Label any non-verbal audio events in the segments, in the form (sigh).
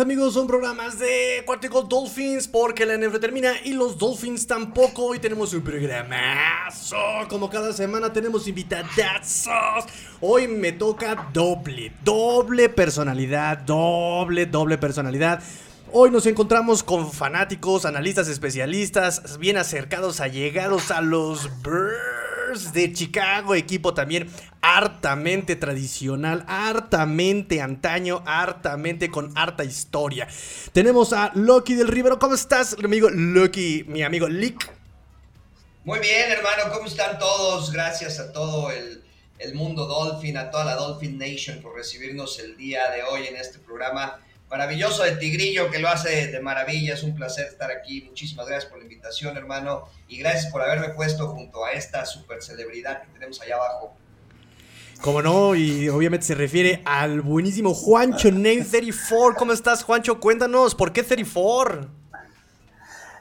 Amigos a un programa de Cuartico Dolphins porque la NFL termina y los Dolphins tampoco. Hoy tenemos un programazo. Como cada semana tenemos invitadazos. Hoy me toca doble, doble personalidad, doble, doble personalidad. Hoy nos encontramos con fanáticos, analistas, especialistas, bien acercados, allegados a los De Chicago, equipo también hartamente tradicional, hartamente antaño, hartamente con harta historia. Tenemos a Loki del Rivero. ¿Cómo estás, mi amigo Loki, mi amigo Lick? Muy bien, hermano, ¿cómo están todos? Gracias a todo el, el mundo Dolphin, a toda la Dolphin Nation por recibirnos el día de hoy en este programa maravilloso de Tigrillo que lo hace de maravilla. Es un placer estar aquí. Muchísimas gracias por la invitación, hermano. Y gracias por haberme puesto junto a esta super celebridad que tenemos allá abajo. Como no, y obviamente se refiere al buenísimo Juancho (laughs) Name 34. ¿Cómo estás, Juancho? Cuéntanos, ¿por qué 34?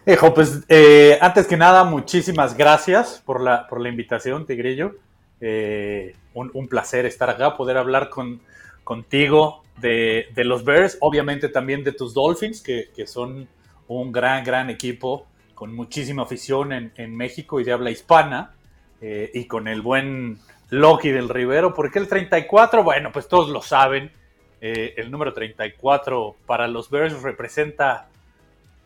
Hijo, pues eh, antes que nada, muchísimas gracias por la, por la invitación, Tigrillo. Eh, un, un, placer estar acá, poder hablar con, contigo de, los Bears, obviamente también de tus Dolphins, que, son un gran, gran equipo con muchísima afición en, México y de habla hispana, eh, y con el buen Loki del Rivero. ¿Por qué el 34? Bueno, pues todos lo saben. Eh, el número 34 para los Bears representa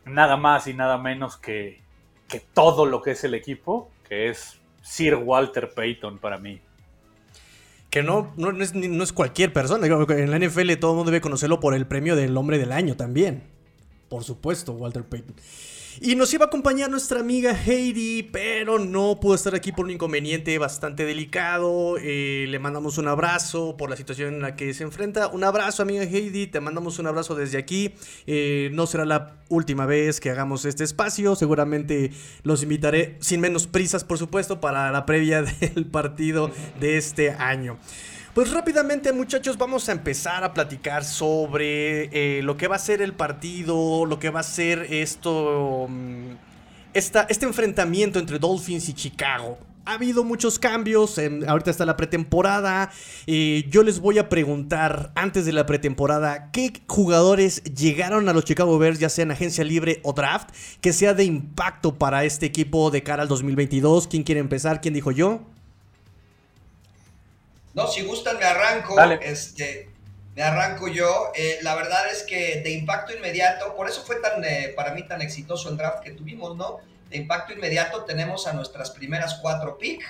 nada más y nada menos que, que todo lo que es el equipo, que es Sir Walter Payton para mí que no, no, es, no, es, cualquier persona. En la NFL todo el mundo debe conocerlo por el premio del hombre del año también. Por supuesto, Walter Payton. Y nos iba a acompañar nuestra amiga Heidi, pero no pudo estar aquí por un inconveniente bastante delicado. Eh, le mandamos un abrazo por la situación en la que se enfrenta. Un abrazo, amiga Heidi, te mandamos un abrazo desde aquí. Eh, no será la última vez que hagamos este espacio. Seguramente los invitaré, sin menos prisas, por supuesto, para la previa (laughs) del partido de este año. Pues rápidamente muchachos vamos a empezar a platicar sobre eh, lo que va a ser el partido, lo que va a ser esto, mm, esta, este enfrentamiento entre Dolphins y Chicago. Ha habido muchos cambios, ahorita está la pretemporada. Eh, yo les voy a preguntar antes de la pretemporada qué jugadores llegaron a los Chicago Bears, ya sea en agencia libre o draft, que sea de impacto para este equipo de cara al 2022. ¿Quién quiere empezar? ¿Quién dijo yo? No, si gustan me arranco. Este, me arranco yo. Eh, la verdad es que de impacto inmediato, por eso fue tan eh, para mí tan exitoso el draft que tuvimos, ¿no? De impacto inmediato tenemos a nuestras primeras cuatro picks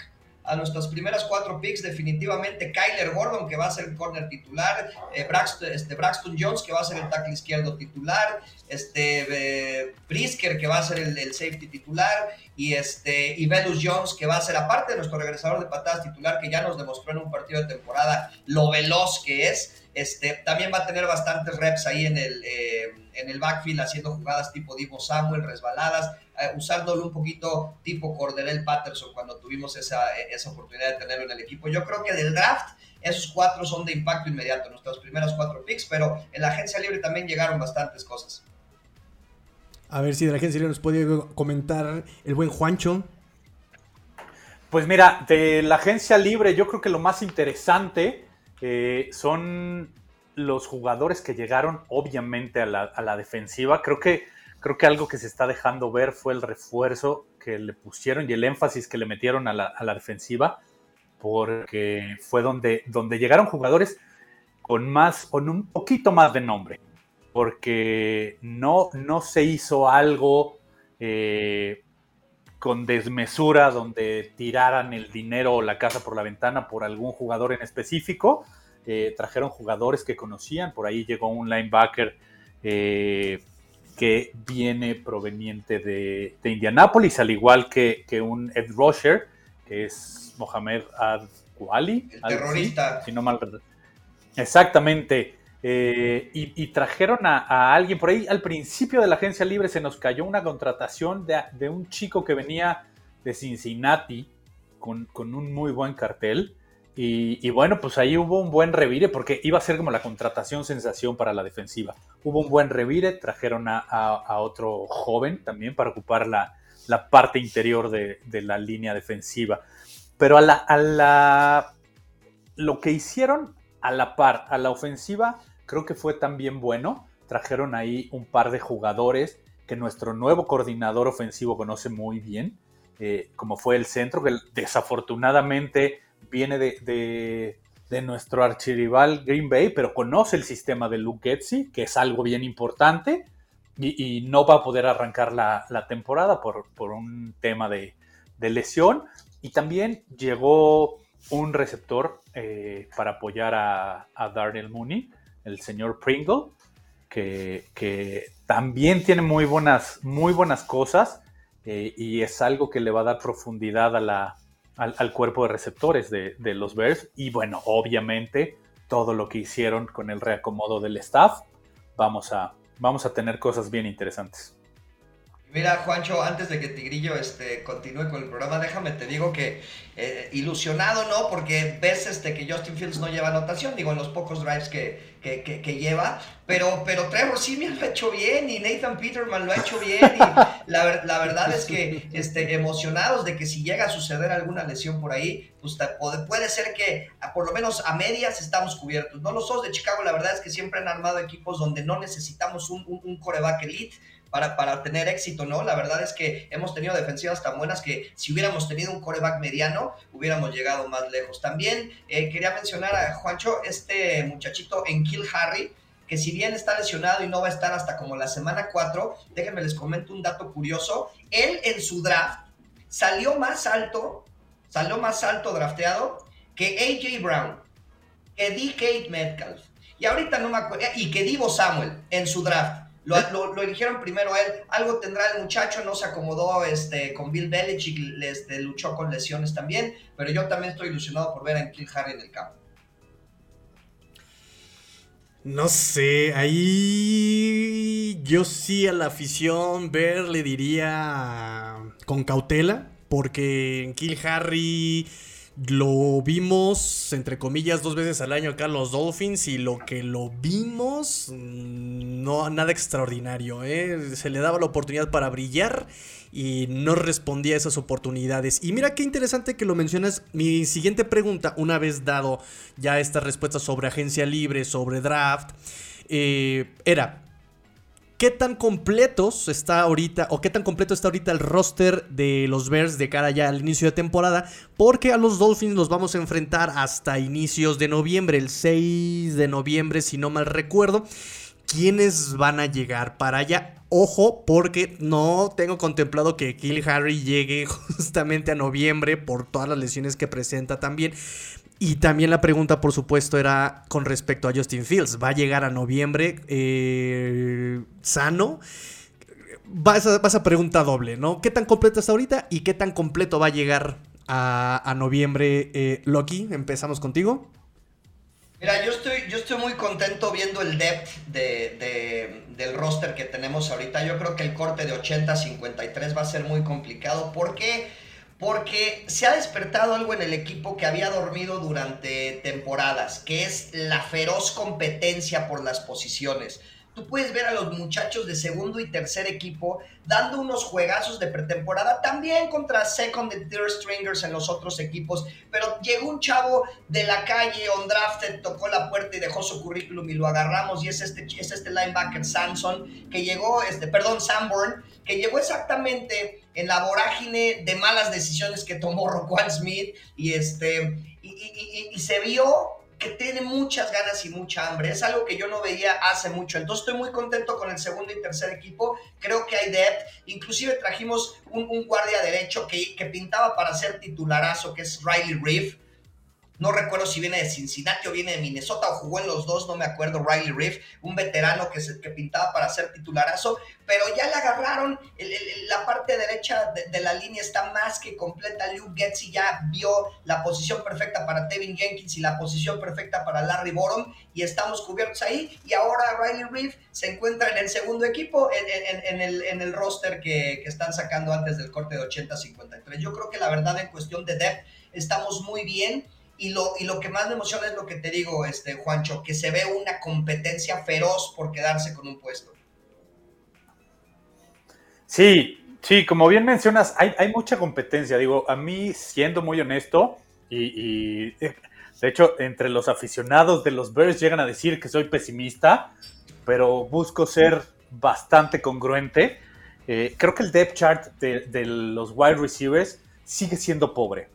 a nuestras primeras cuatro picks, definitivamente Kyler Gordon, que va a ser el corner titular, eh, Braxton, este, Braxton Jones, que va a ser el tackle izquierdo titular, este, eh, Brisker, que va a ser el, safety titular, y, este, y Velus Jones, que va a ser, aparte de nuestro regresador de patadas titular, que ya nos demostró en un partido de temporada lo veloz que es, este, también va a tener bastantes reps ahí en el, eh, en el backfield haciendo jugadas tipo Divo Samuel, resbaladas, eh, usándolo un poquito tipo Corderell Patterson cuando tuvimos esa, esa oportunidad de tenerlo en el equipo. Yo creo que del draft esos cuatro son de impacto inmediato, nuestras primeras cuatro picks, pero en la agencia libre también llegaron bastantes cosas. A ver si de la agencia libre nos puede comentar el buen Juancho. Pues mira, de la agencia libre yo creo que lo más interesante son los jugadores que llegaron obviamente a la, defensiva. Creo que, creo que algo que se está dejando ver fue el refuerzo que le pusieron y el énfasis que le metieron a la, defensiva, porque fue donde, donde llegaron jugadores con más, con un poquito más de nombre, porque no, no se hizo algo eh, con desmesura donde tiraran el dinero o la casa por la ventana por algún jugador en específico. Eh, trajeron jugadores que conocían, por ahí llegó un linebacker eh, que viene proveniente de, de, Indianápolis, al igual que, un Ed Rusher, que es Mohamed Ad-Wali. El terrorista. Si no mal Exactamente. Eh, y, trajeron a, alguien por ahí. Al principio de la agencia libre se nos cayó una contratación de, un chico que venía de Cincinnati con, un muy buen cartel. Y, bueno, pues ahí hubo un buen revire porque iba a ser como la contratación sensación para la defensiva. Hubo un buen revire, trajeron a, otro joven también para ocupar la, parte interior de, la línea defensiva. Pero a la, a la, lo que hicieron a la par, a la ofensiva, creo que fue también bueno. Trajeron ahí un par de jugadores que nuestro nuevo coordinador ofensivo conoce muy bien, eh, como fue el centro, que desafortunadamente viene de, nuestro archirival Green Bay, pero conoce el sistema de Luke Getzi, que es algo bien importante, y, no va a poder arrancar la, temporada por, un tema de, lesión. Y también llegó un receptor eh, para apoyar a, a Darnell Mooney, el señor Pringle, que, también tiene muy buenas, muy buenas cosas eh, y es algo que le va a dar profundidad al, cuerpo de receptores de, de, los Bears. Y bueno, obviamente todo lo que hicieron con el reacomodo del staff, vamos a, vamos a tener cosas bien interesantes. Mira, Juancho, antes de que Tigrillo este, continúe con el programa, déjame te digo que eh, ilusionado, ¿no? Porque ves este, que Justin Fields no lleva anotación, digo, en los pocos drives que, que, lleva, pero, pero Trevor Simeon (laughs) lo ha hecho bien y Nathan Peterman lo ha hecho bien la verdad es que este, emocionados de que si llega a suceder alguna lesión por ahí, pues puede, ser que por lo menos a medias estamos cubiertos. No los Osos de Chicago, la verdad es que siempre han armado equipos donde no necesitamos un, un, un coreback elite, para, para tener éxito, ¿no? La verdad es que hemos tenido defensivas tan buenas que si hubiéramos tenido un coreback mediano, hubiéramos llegado más lejos. También eh, quería mencionar a Juancho, este muchachito en Kill Harry, que si bien está lesionado y no va a estar hasta como la semana 4, déjenme les comento un dato curioso. Él en su draft salió más alto, salió más alto drafteado que AJ Brown, que DK Metcalf. Y ahorita no me acuerdo, y que Divo Samuel en su draft. Lo, eligieron primero a él. Algo tendrá el muchacho, no se acomodó este, con Bill Belichick, este, luchó con lesiones también, pero yo también estoy ilusionado por ver a Kill Harry en el campo. No sé, ahí yo sí a la afición ver le diría con cautela, porque Kill Harry lo vimos, entre comillas, dos veces al año acá los Dolphins y lo que lo vimos, mm, no nada extraordinario. ¿eh? Se le daba la oportunidad para brillar y no respondía a esas oportunidades. Y mira qué interesante que lo mencionas. Mi siguiente pregunta, una vez dado ya esta respuesta sobre agencia libre, sobre draft, eh, era, ¿Qué tan completos está ahorita o qué tan completo está ahorita el roster de los Bears de cara ya al inicio de temporada? Porque a los Dolphins los vamos a enfrentar hasta inicios de noviembre, el 6 de noviembre si no mal recuerdo. ¿Quiénes van a llegar para allá? Ojo, porque no tengo contemplado que Kill Harry llegue (laughs) justamente a noviembre por todas las lesiones que presenta también. Y también la pregunta, por supuesto, era con respecto a Justin Fields. ¿Va a llegar a noviembre eh, sano? Vas a, vas a pregunta doble, ¿no? ¿Qué tan completo está ahorita y qué tan completo va a llegar a, noviembre eh, Loki? Empezamos contigo. Mira, yo estoy, yo estoy muy contento viendo el depth de, del roster que tenemos ahorita. Yo creo que el corte de 80-53 va a ser muy complicado. ¿Por qué? Porque se ha despertado algo en el equipo que había dormido durante temporadas, que es la feroz competencia por las posiciones. Tú puedes ver a los muchachos de segundo y tercer equipo dando unos juegazos de pretemporada, también contra second y third stringers en los otros equipos, pero llegó un chavo de la calle, on drafted, tocó la puerta y dejó su currículum y lo agarramos y es este, es este linebacker Samson, que llegó, este, perdón, Sanborn, que llegó exactamente en la vorágine de malas decisiones que tomó (laughs) Roquan Smith y, este, y, se vio que tiene muchas ganas y mucha hambre. Es algo que yo no veía hace mucho. Entonces estoy muy contento con el segundo y tercer equipo. Creo que hay depth. Inclusive trajimos un, guardia derecho que, que, pintaba para ser titularazo, que es Riley Reef no recuerdo si viene de Cincinnati o viene de Minnesota o jugó en los dos, no me acuerdo, Riley Reef, un veterano que, se, que pintaba para ser titularazo, pero ya le agarraron, la parte derecha de, la línea está más que completa, Luke Getzi ya vio la posición perfecta para Tevin Jenkins y la posición perfecta para Larry Borom y estamos cubiertos ahí y ahora Riley Reef se encuentra en el segundo equipo en, el, roster que, que están sacando antes del corte de 80-53. Yo creo que la verdad en cuestión de depth estamos muy bien y lo, y lo que más me emociona es lo que te digo, este, Juancho, que se ve una competencia feroz por quedarse con un puesto. Sí, sí, como bien mencionas, hay, hay mucha competencia. Digo, a mí, siendo muy honesto, y, de hecho, entre los aficionados de los Bears llegan a decir que soy pesimista, pero busco ser bastante congruente. Eh, creo que el depth chart de, los wide receivers sigue siendo pobre.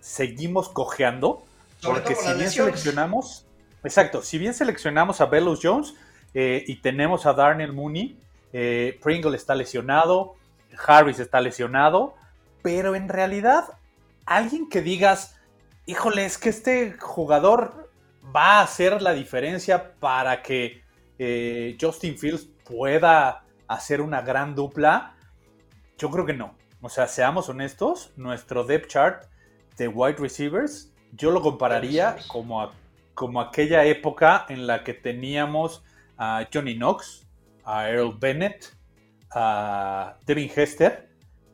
Seguimos cojeando, porque si bien seleccionamos, exacto, si bien seleccionamos a Bellows Jones eh, y tenemos a Darnell Mooney, eh, Pringle está lesionado, Harris está lesionado, pero en realidad alguien que digas, híjole, es que este jugador va a hacer la diferencia para que eh, Justin Fields pueda hacer una gran dupla, yo creo que no. O sea, seamos honestos, nuestro depth chart de wide receivers, yo lo compararía como, como aquella época en la que teníamos a Johnny Knox, a Earl Bennett, a Devin Hester,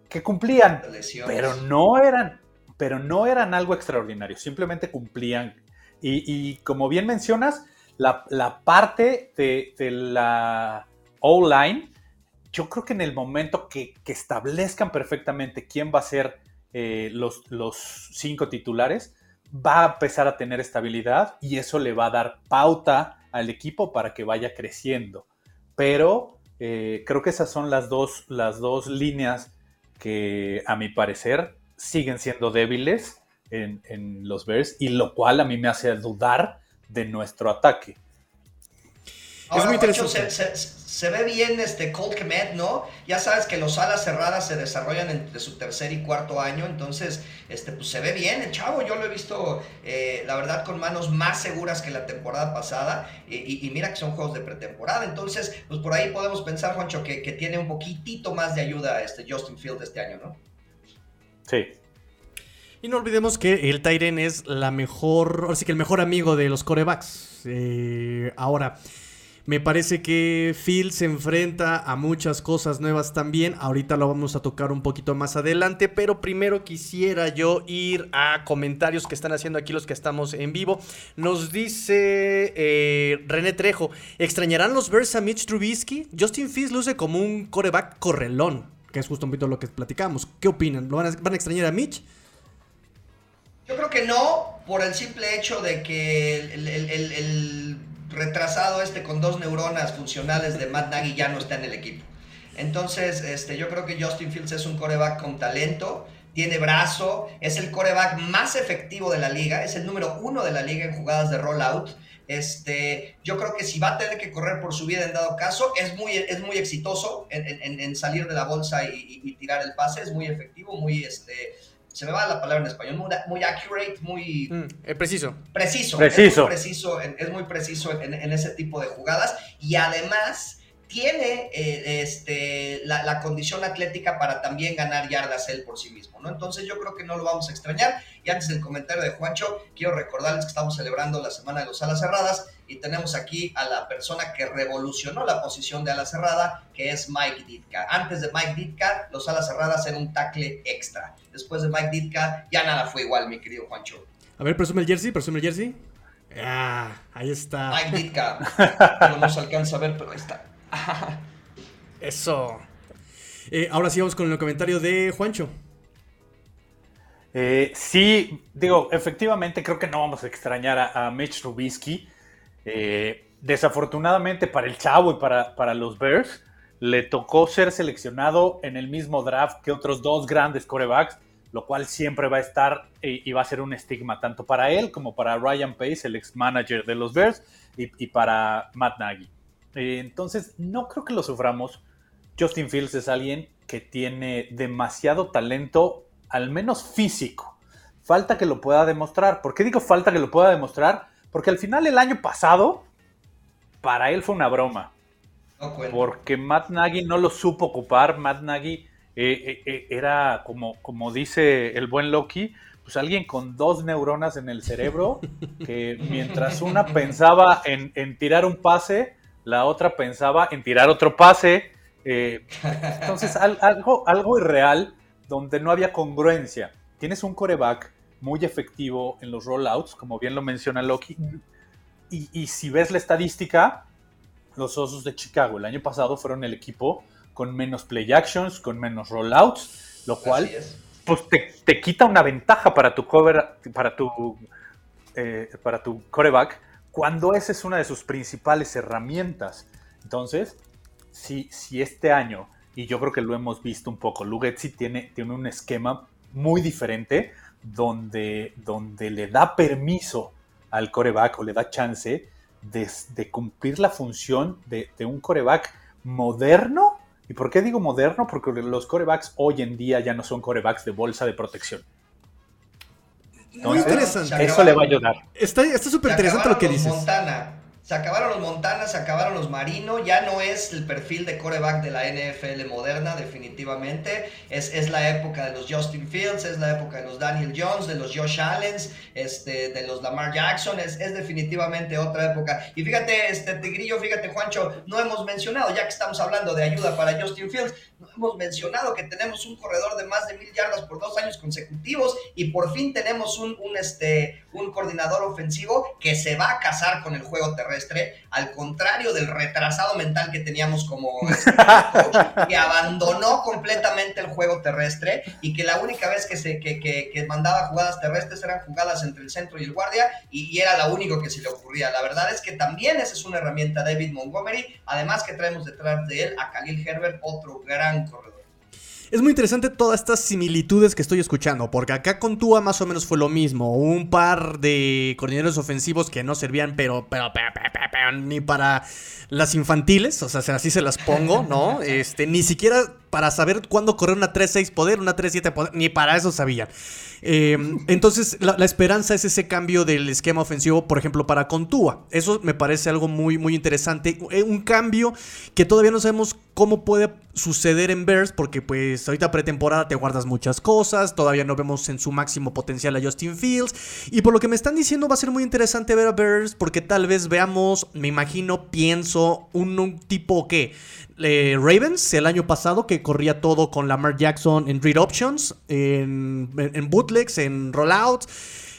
que cumplían, pero no eran, pero no eran algo extraordinario, simplemente cumplían. Y, como bien mencionas, la, parte de, la O-line, yo creo que en el momento que, establezcan perfectamente quién va a ser eh, los, los cinco titulares, va a empezar a tener estabilidad y eso le va a dar pauta al equipo para que vaya creciendo. Pero eh, creo que esas son las dos, las dos líneas que a mi parecer siguen siendo débiles en, en los Bears y lo cual a mí me hace dudar de nuestro ataque es muy interesante. Se, ve bien este Colt Kemet, ¿no? Ya sabes que los alas cerradas se desarrollan entre su tercer y cuarto año, entonces este, pues se ve bien el chavo. Yo lo he visto, eh, la verdad, con manos más seguras que la temporada pasada. Y, mira que son juegos de pretemporada, entonces, pues por ahí podemos pensar, Juancho, que, que tiene un poquitito más de ayuda este Justin Field este año, ¿no? Sí, y no olvidemos que el Tyren es la mejor, ahora sí que el mejor amigo de los corebacks. Eh, ahora, me parece que Phil se enfrenta a muchas cosas nuevas también. Ahorita lo vamos a tocar un poquito más adelante, pero primero quisiera yo ir a comentarios que están haciendo aquí los que estamos en vivo. Nos dice eh, René Trejo, ¿extrañarán los Bears a Mitch Trubisky? Justin Fields luce como un coreback correlón, que es justo un poquito lo que platicamos. ¿Qué opinan? ¿Lo van, a, extrañar a Mitch? Yo creo que no, por el simple hecho de que el retrasado este con dos neuronas funcionales de Matt Nagy ya no está en el equipo. Entonces, este, yo creo que Justin Fields es un coreback con talento, tiene brazo, es el coreback más efectivo de la liga, es el número uno de la liga en jugadas de rollout. Este, yo creo que si va a tener que correr por su vida en dado caso, es muy, es muy exitoso en, salir de la bolsa y, tirar el pase, es muy efectivo, muy, este, se me va la palabra en español, muy, accurate, muy... Mm, eh, preciso. Preciso. Preciso. Es muy preciso, es muy preciso en, ese tipo de jugadas y además tiene eh, este, la, condición atlética para también ganar yardas él por sí mismo, ¿no? Entonces yo creo que no lo vamos a extrañar. Y antes del comentario de Juancho, quiero recordarles que estamos celebrando la Semana de los Alas Cerradas y tenemos aquí a la persona que revolucionó la posición de ala cerrada, que es Mike Ditka. Antes de Mike Ditka, los alas cerradas eran un tackle extra. Después de Mike Ditka, ya nada fue igual, mi querido Juancho. A ver, presume el jersey, presume el jersey. Ah, ahí está. Mike Ditka. (laughs) no se alcanza a ver, pero ahí está. (laughs) Eso. Eh, ahora sí vamos con el comentario de Juancho. Eh, sí, digo, efectivamente creo que no vamos a extrañar a, a Mitch Trubisky. Eh, desafortunadamente para el Chavo y para, para los Bears, le tocó ser seleccionado en el mismo draft que otros dos grandes corebacks, lo cual siempre va a estar y, va a ser un estigma tanto para él como para Ryan Pace, el ex manager de los Bears, y, para Matt Nagy. Eh, entonces, no creo que lo suframos. Justin Fields es alguien que tiene demasiado talento, al menos físico. Falta que lo pueda demostrar. ¿Por qué digo falta que lo pueda demostrar? Porque al final el año pasado, para él fue una broma. porque Matt Nagy no lo supo ocupar. Matt Nagy eh, eh, era, como, como dice el buen Loki, pues alguien con dos neuronas en el cerebro, que mientras una pensaba en, tirar un pase, la otra pensaba en tirar otro pase. (laughs) entonces, algo, algo irreal donde no había congruencia. Tienes un coreback muy efectivo en los rollouts, como bien lo menciona Loki. Y, si ves la estadística, los Osos de Chicago el año pasado fueron el equipo con menos play actions, con menos rollouts, lo cual pues te, quita una ventaja para tu cover, para tu, eh, para tu coreback, cuando esa es una de sus principales herramientas. Entonces, si, si este año, y yo creo que lo hemos visto un poco, Lugetzi tiene, tiene un esquema muy diferente donde, donde le da permiso al coreback o le da chance de, cumplir la función de, de un coreback moderno ¿Y por qué digo moderno? Porque los corebacks hoy en día ya no son corebacks de bolsa de protección. Muy interesante. Eso le va a ayudar. Está súper interesante lo que dices. Montana. Se acabaron los Montana, se acabaron los Marino, ya no es el perfil de coreback de la NFL moderna, definitivamente. Es, es la época de los Justin Fields, es la época de los Daniel Jones, de los Josh Allen, este, de los Lamar Jackson, es, es definitivamente otra época. Y fíjate, este Tigrillo, fíjate, Juancho, no hemos mencionado, ya que estamos hablando de ayuda para Justin Fields, no hemos mencionado que tenemos un corredor de más de mil yardas por dos años consecutivos y por fin tenemos un, un, este, un coordinador ofensivo que se va a casar con el juego terrestre al contrario del retrasado mental que teníamos como este, que abandonó completamente el juego terrestre y que la única vez que, se, que, mandaba jugadas terrestres eran jugadas entre el centro y el guardia y, era la único que se le ocurría. La verdad es que también esa es una herramienta David Montgomery, además que traemos detrás de él a Khalil Herbert, otro gran corredor. Es muy interesante todas estas similitudes que estoy escuchando, porque acá con Tua más o menos fue lo mismo. Un par de coordinadores ofensivos que no servían, pero, pero, ni para las infantiles, o sea, así se las pongo, ¿no? (laughs) Este, ni siquiera para saber cuándo correr una 3-6 poder, una 3-7 poder, ni para eso sabían. Em, (laughs) entonces, la, esperanza es ese cambio del esquema ofensivo, por ejemplo, para Contúa. Eso me parece algo muy, muy interesante. Eh, un cambio que todavía no sabemos cómo puede suceder en Bears, porque pues ahorita pretemporada te guardas muchas cosas, todavía no vemos en su máximo potencial a Justin Fields, y por lo que me están diciendo va a ser muy interesante ver a Bears, porque tal vez veamos, me imagino, pienso, un, un tipo que eh, Ravens el año pasado que corría todo con Lamar Jackson en read options, en, bootlegs, en rollouts.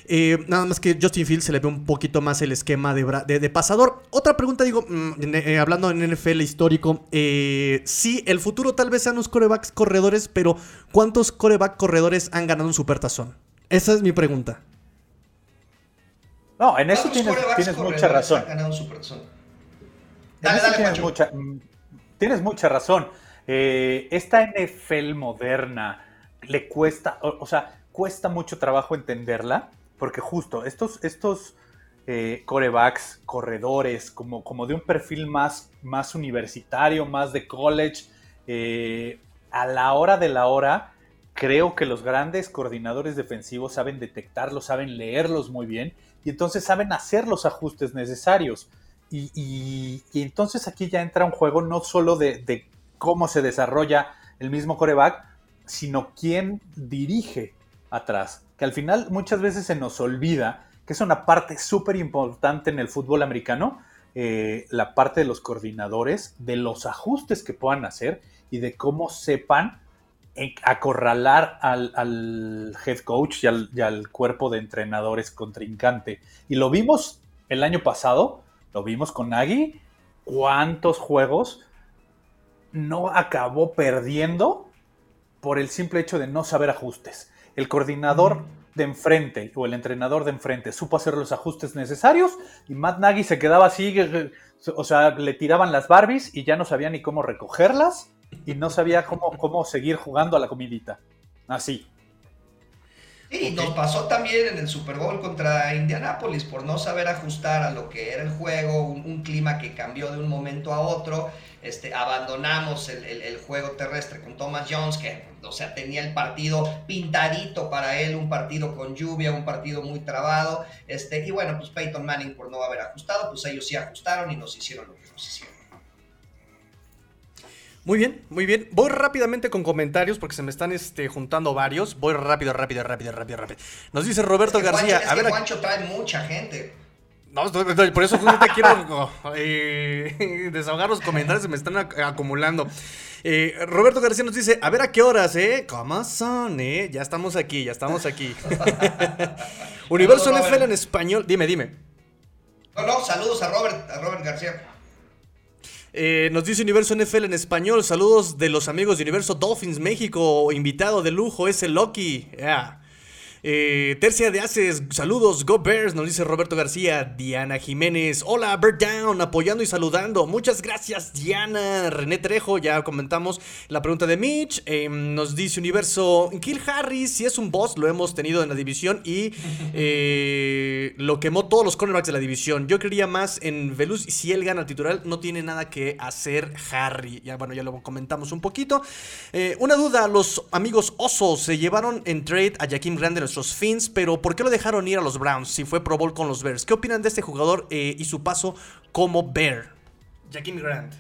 Eh, nada más que Justin Fields se le ve un poquito más el esquema de, pasador. Otra pregunta, digo, mm, eh, hablando en NFL histórico, sí, el futuro tal vez sean los corebacks corredores, pero ¿cuántos coreback corredores han ganado un supertazón? Esa es mi pregunta. No, en eso tienes, mucha razón. Dale, dale, mucha, tienes mucha razón. Eh, esta NFL moderna le cuesta, o, sea, cuesta mucho trabajo entenderla, porque justo estos, estos eh, corebacks, corredores, como, como de un perfil más, más universitario, más de college, eh, a la hora de la hora, creo que los grandes coordinadores defensivos saben detectarlos, saben leerlos muy bien y entonces saben hacer los ajustes necesarios. Y, entonces aquí ya entra un juego no solo de, cómo se desarrolla el mismo coreback, sino quién dirige atrás. Que al final muchas veces se nos olvida que es una parte súper importante en el fútbol americano, eh, la parte de los coordinadores, de los ajustes que puedan hacer y de cómo sepan acorralar al, head coach y al, y al, cuerpo de entrenadores contrincante. Y lo vimos el año pasado lo vimos con Nagy. ¿Cuántos juegos no acabó perdiendo por el simple hecho de no saber ajustes? El coordinador de enfrente o el entrenador de enfrente supo hacer los ajustes necesarios y Matt Nagy se quedaba así, o sea, le tiraban las Barbies y ya no sabía ni cómo recogerlas y no sabía cómo, cómo seguir jugando a la comidita. Así. Y nos pasó también en el Super Bowl contra Indianapolis por no saber ajustar a lo que era el juego, un, clima que cambió de un momento a otro. Este, abandonamos el, juego terrestre con Thomas Jones, que o sea, tenía el partido pintadito para él, un partido con lluvia, un partido muy trabado. Este, y bueno, pues Peyton Manning por no haber ajustado, pues ellos sí ajustaron y nos hicieron lo que nos hicieron. Muy bien, muy bien. Voy rápidamente con comentarios porque se me están este, juntando varios. Voy rápido, rápido, rápido, rápido, rápido. Nos dice Roberto García. a ver, Juancho trae mucha gente. No, por eso no te quiero (laughs) eh, (laughs) desahogar los comentarios, se me están acumulando. Eh, Roberto García nos dice, a ver a qué horas, ¿eh? ¿Cómo son, eh? Ya estamos aquí, ya estamos aquí. (laughs) Universo NFL en español. Dime, dime. No, no, saludos a Robert, a Robert García. Eh, nos dice Universo NFL en español. Saludos de los amigos de Universo Dolphins México. Invitado de lujo es el Loki. Yeah. Eh, tercia de Haces, saludos, Go Bears, nos dice Roberto García, Diana Jiménez, hola, Bird Down, apoyando y saludando, muchas gracias, Diana, René Trejo, ya comentamos la pregunta de Mitch, em, nos dice Universo, Kill Harris, si es un boss, lo hemos tenido en la división y (laughs) eh, lo quemó todos los cornerbacks de la división, yo creería más en Veluz, y si él gana el titular, no tiene nada que hacer Harry, ya bueno, ya lo comentamos un poquito. Eh, una duda, los amigos Osos se llevaron en trade a Jaquim Grande, nuestro los Fins, pero ¿por qué lo dejaron ir a los Browns si fue Pro Bowl con los Bears? ¿Qué opinan de este jugador eh, y su paso como Bear? Jaquim Grant.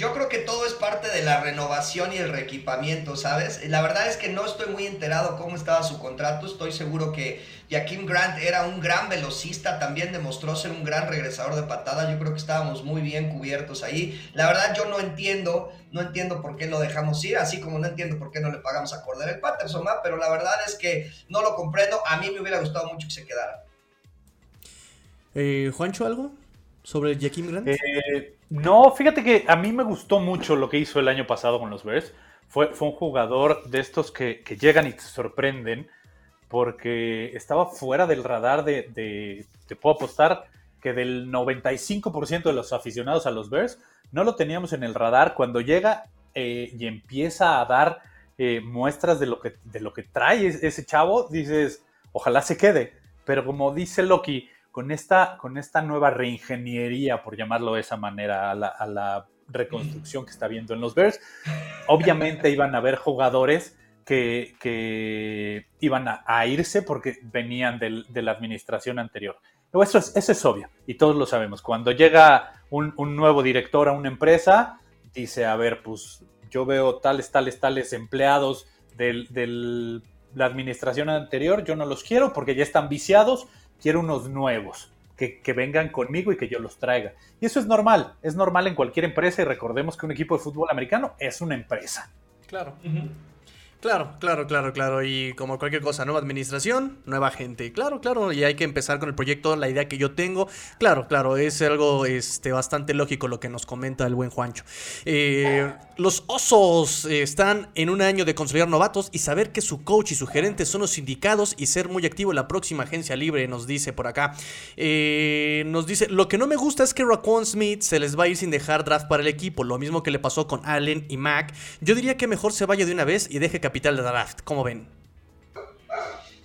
Yo creo que todo es parte de la renovación y el reequipamiento, ¿sabes? La verdad es que no estoy muy enterado cómo estaba su contrato. Estoy seguro que Jaquim Grant era un gran velocista, también demostró ser un gran regresador de patada. Yo creo que estábamos muy bien cubiertos ahí. La verdad yo no entiendo, no entiendo por qué lo dejamos ir, así como no entiendo por qué no le pagamos a Cordero el Patterson, pero la verdad es que no lo comprendo. A mí me hubiera gustado mucho que se quedara. Eh, Juancho, ¿algo sobre Jaquim Grant? Eh no, fíjate que a mí me gustó mucho lo que hizo el año pasado con los Bears. Fue, fue un jugador de estos que, llegan y te sorprenden porque estaba fuera del radar de, te puedo apostar que del 95% de los aficionados a los Bears no lo teníamos en el radar. Cuando llega eh, y empieza a dar eh, muestras de lo, que, de lo que trae ese chavo, dices, ojalá se quede. Pero como dice Loki, con esta, con esta nueva reingeniería, por llamarlo de esa manera, a la, reconstrucción que está viendo en los Bears, obviamente (laughs) iban a haber jugadores que, iban a, irse porque venían de la administración anterior. Eso es, eso es obvio y todos lo sabemos. Cuando llega un, nuevo director a una empresa, dice, a ver, pues yo veo tales, tales, tales empleados de la administración anterior, yo no los quiero porque ya están viciados, quiero unos nuevos. Que, vengan conmigo y que yo los traiga. Y eso es normal, es normal en cualquier empresa y recordemos que un equipo de fútbol americano es una empresa. Claro. Claro, claro, claro, claro. Y como cualquier cosa, nueva administración, nueva gente. Claro, claro. Y hay que empezar con el proyecto, la idea que yo tengo. Claro, claro, es algo este, bastante lógico lo que nos comenta el buen Juancho. Eh, los osos están en un año de consolidar novatos y saber que su coach y su gerente son los indicados y ser muy activo en la próxima agencia libre, nos dice por acá. Eh, nos dice, lo que no me gusta es que Raquan Smith se les va a ir sin dejar draft para el equipo. Lo mismo que le pasó con Allen y Mac. Yo diría que mejor se vaya de una vez y deje que capital de draft. ¿Cómo ven?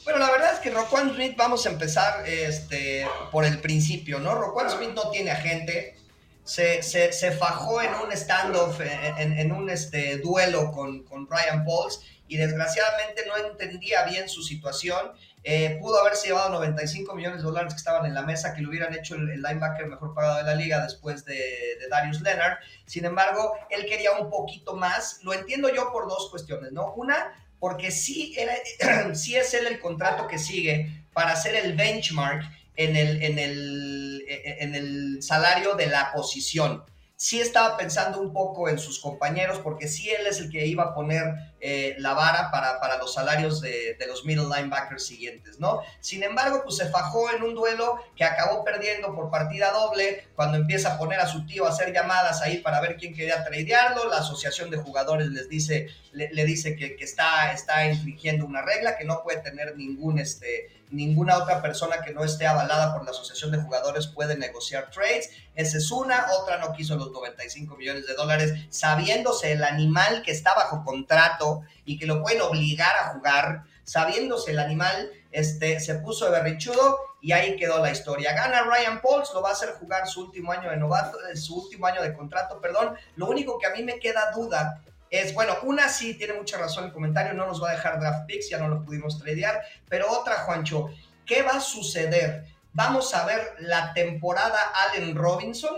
Bueno, la verdad es que Roquan Smith, vamos a empezar este, por el principio, ¿no? Roquan Smith no tiene agente. Se, se, fajó en un standoff, en, en, un este, duelo con, con Ryan Pauls y desgraciadamente no entendía bien su situación. Eh, pudo haberse llevado 95 millones de dólares que estaban en la mesa, que le hubieran hecho el, linebacker mejor pagado de la liga después de, de, Darius Leonard. Sin embargo, él quería un poquito más. Lo entiendo yo por dos cuestiones, ¿no? Una, porque sí, (clears throat) sí es él el contrato que sigue para hacer el benchmark en el, en el, en el salario de la posición sí estaba pensando un poco en sus compañeros, porque sí él es el que iba a poner eh, la vara para, para los salarios de, de, los middle linebackers siguientes, ¿no? Sin embargo, pues se fajó en un duelo que acabó perdiendo por partida doble, cuando empieza a poner a su tío a hacer llamadas ahí para ver quién quería tradearlo, la asociación de jugadores les dice, le, dice que, que, está, está infringiendo una regla, que no puede tener ningún, este, ninguna otra persona que no esté avalada por la asociación de jugadores puede negociar trades. Esa es una, otra no quiso los 95 millones de dólares, sabiéndose el animal que está bajo contrato y que lo pueden obligar a jugar, sabiéndose el animal, este, se puso de berrichudo y ahí quedó la historia. Gana Ryan Pauls, lo va a hacer jugar su último año de novato, eh, su último año de contrato, perdón. Lo único que a mí me queda duda es, bueno, una sí tiene mucha razón el comentario, no nos va a dejar draft picks, ya no lo pudimos tradear, pero otra, Juancho, ¿qué va a suceder? Vamos a ver la temporada Allen Robinson,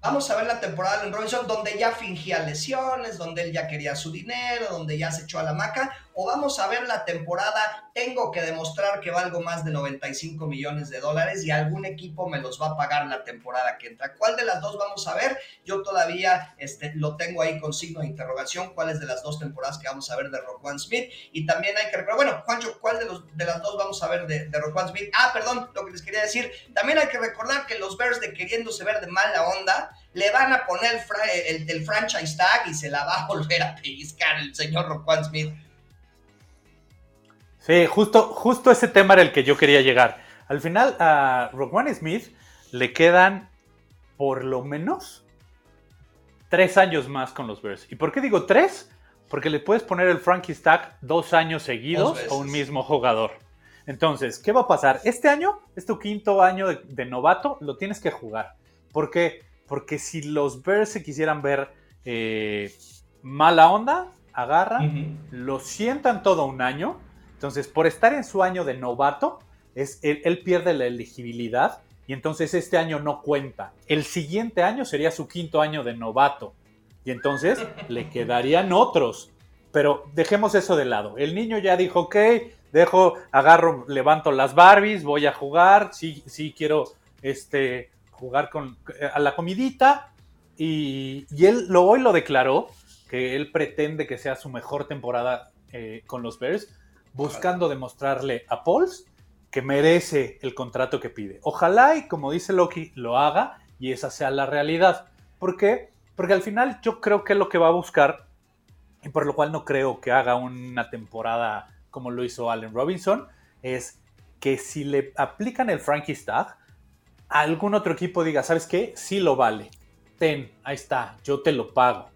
vamos a ver la temporada Allen Robinson donde ya fingía lesiones, donde él ya quería su dinero, donde ya se echó a la maca, o vamos a ver la temporada, tengo que demostrar que valgo más de 95 millones de dólares y algún equipo me los va a pagar la temporada que entra. ¿Cuál de las dos vamos a ver? Yo todavía este, lo tengo ahí con signo de interrogación, cuál es de las dos temporadas que vamos a ver de Roquan Smith. Y también hay que recordar, bueno, Juancho, ¿cuál de, los, de las dos vamos a ver de, de Roquan Smith? Ah, perdón, lo que les quería decir, también hay que recordar que los Bears de queriéndose ver de mala onda, le van a poner el, franchise tag y se la va a (laughs) volver a pellizcar el señor Roquan Smith. Sí, justo, justo ese tema era el que yo quería llegar. Al final, a Roquan Smith le quedan por lo menos tres años más con los Bears. ¿Y por qué digo tres? Porque le puedes poner el Frankie Stack dos años seguidos a un mismo jugador. Entonces, ¿qué va a pasar? Este año, es tu quinto año de, novato, lo tienes que jugar. ¿Por qué? Porque si los Bears se quisieran ver eh, mala onda, agarran, lo sientan todo un año. Entonces, por estar en su año de novato, es, él, pierde la elegibilidad y entonces este año no cuenta. El siguiente año sería su quinto año de novato y entonces (laughs) le quedarían otros. Pero dejemos eso de lado. El niño ya dijo, ok, dejo, agarro, levanto las Barbies, voy a jugar, sí, sí quiero este, jugar con, eh, a la comidita. Y, él lo, hoy lo declaró, que él pretende que sea su mejor temporada eh, con los Bears, buscando demostrarle a Pauls que merece el contrato que pide. Ojalá y como dice Loki, lo haga y esa sea la realidad. ¿Por qué? Porque al final yo creo que lo que va a buscar, y por lo cual no creo que haga una temporada como lo hizo Allen Robinson, es que si le aplican el Frankie Stag, algún otro equipo diga, ¿sabes qué? Sí lo vale. Ten, ahí está, yo te lo pago.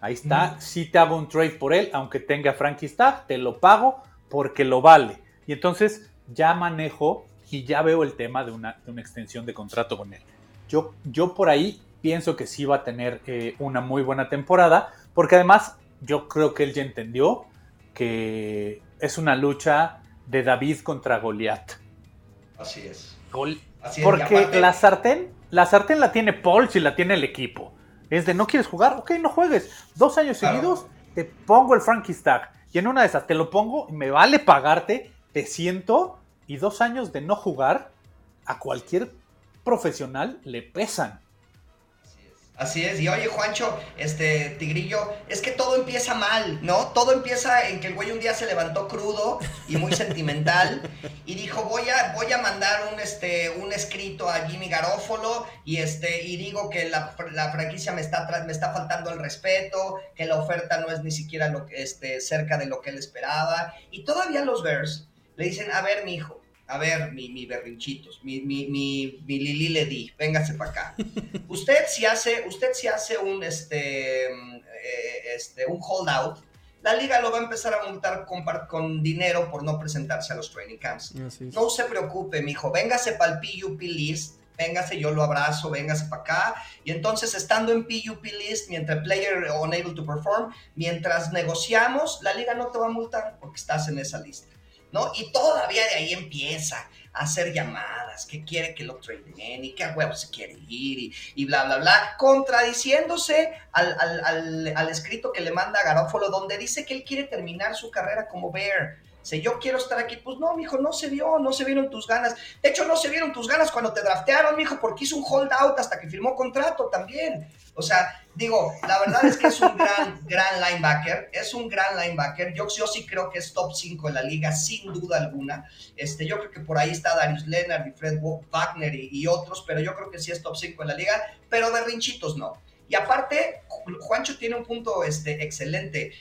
Ahí está, si te hago un trade por él, aunque tenga Frankie Stag, te lo pago porque lo vale. Y entonces ya manejo y ya veo el tema de una, extensión de contrato con él. Yo, yo por ahí pienso que sí va a tener eh, una muy buena temporada, porque además yo creo que él ya entendió que es una lucha de David contra Goliat. Así es. porque la sartén, la sartén la tiene Paul si la tiene el equipo. Es de no quieres jugar, ok, no juegues. Dos años seguidos te pongo el Frankie Stack. Y en una de esas te lo pongo, me vale pagarte, te siento. Y dos años de no jugar a cualquier profesional le pesan. Así es, y oye Juancho, este Tigrillo, es que todo empieza mal, ¿no? Todo empieza en que el güey un día se levantó crudo y muy sentimental y dijo, voy a, voy a mandar un, este, un escrito a Jimmy Garófolo y, este, y digo que la, franquicia me está, me está faltando el respeto, que la oferta no es ni siquiera lo que, este, cerca de lo que él esperaba. Y todavía los Bears le dicen, a ver, mi hijo, a ver, mi, mi berrinchitos, mi, mi, mi, mi Lili le di, véngase para acá. (laughs) usted si hace, usted si hace un, este, eh, este, un holdout, la liga lo va a empezar a multar con, con dinero por no presentarse a los training camps. No se preocupe, mijo, véngase para el PUP list, véngase, yo lo abrazo, véngase para acá. Y entonces, estando en PUP list, mientras player unable to perform, mientras negociamos, la liga no te va a multar porque estás en esa lista. ¿No? Y todavía de ahí empieza a hacer llamadas, que quiere que lo traden y que a huevo se quiere ir y, bla, bla, bla, contradiciéndose al, escrito que le manda a Garófalo, donde dice que él quiere terminar su carrera como Bear. Si yo quiero estar aquí, pues no, mijo, no se vio, no se vieron tus ganas. De hecho, no se vieron tus ganas cuando te draftearon, mijo, porque hizo un holdout hasta que firmó contrato también. O sea, digo, la verdad es que es un gran, (laughs) gran linebacker, es un gran linebacker. Yo, yo sí creo que es top 5 en la liga, sin duda alguna. Este, yo creo que por ahí está Darius Leonard y Fred Wagner y, y otros, pero yo creo que sí es top 5 en la liga, pero de rinchitos no. Y aparte, Juancho tiene un punto este, excelente.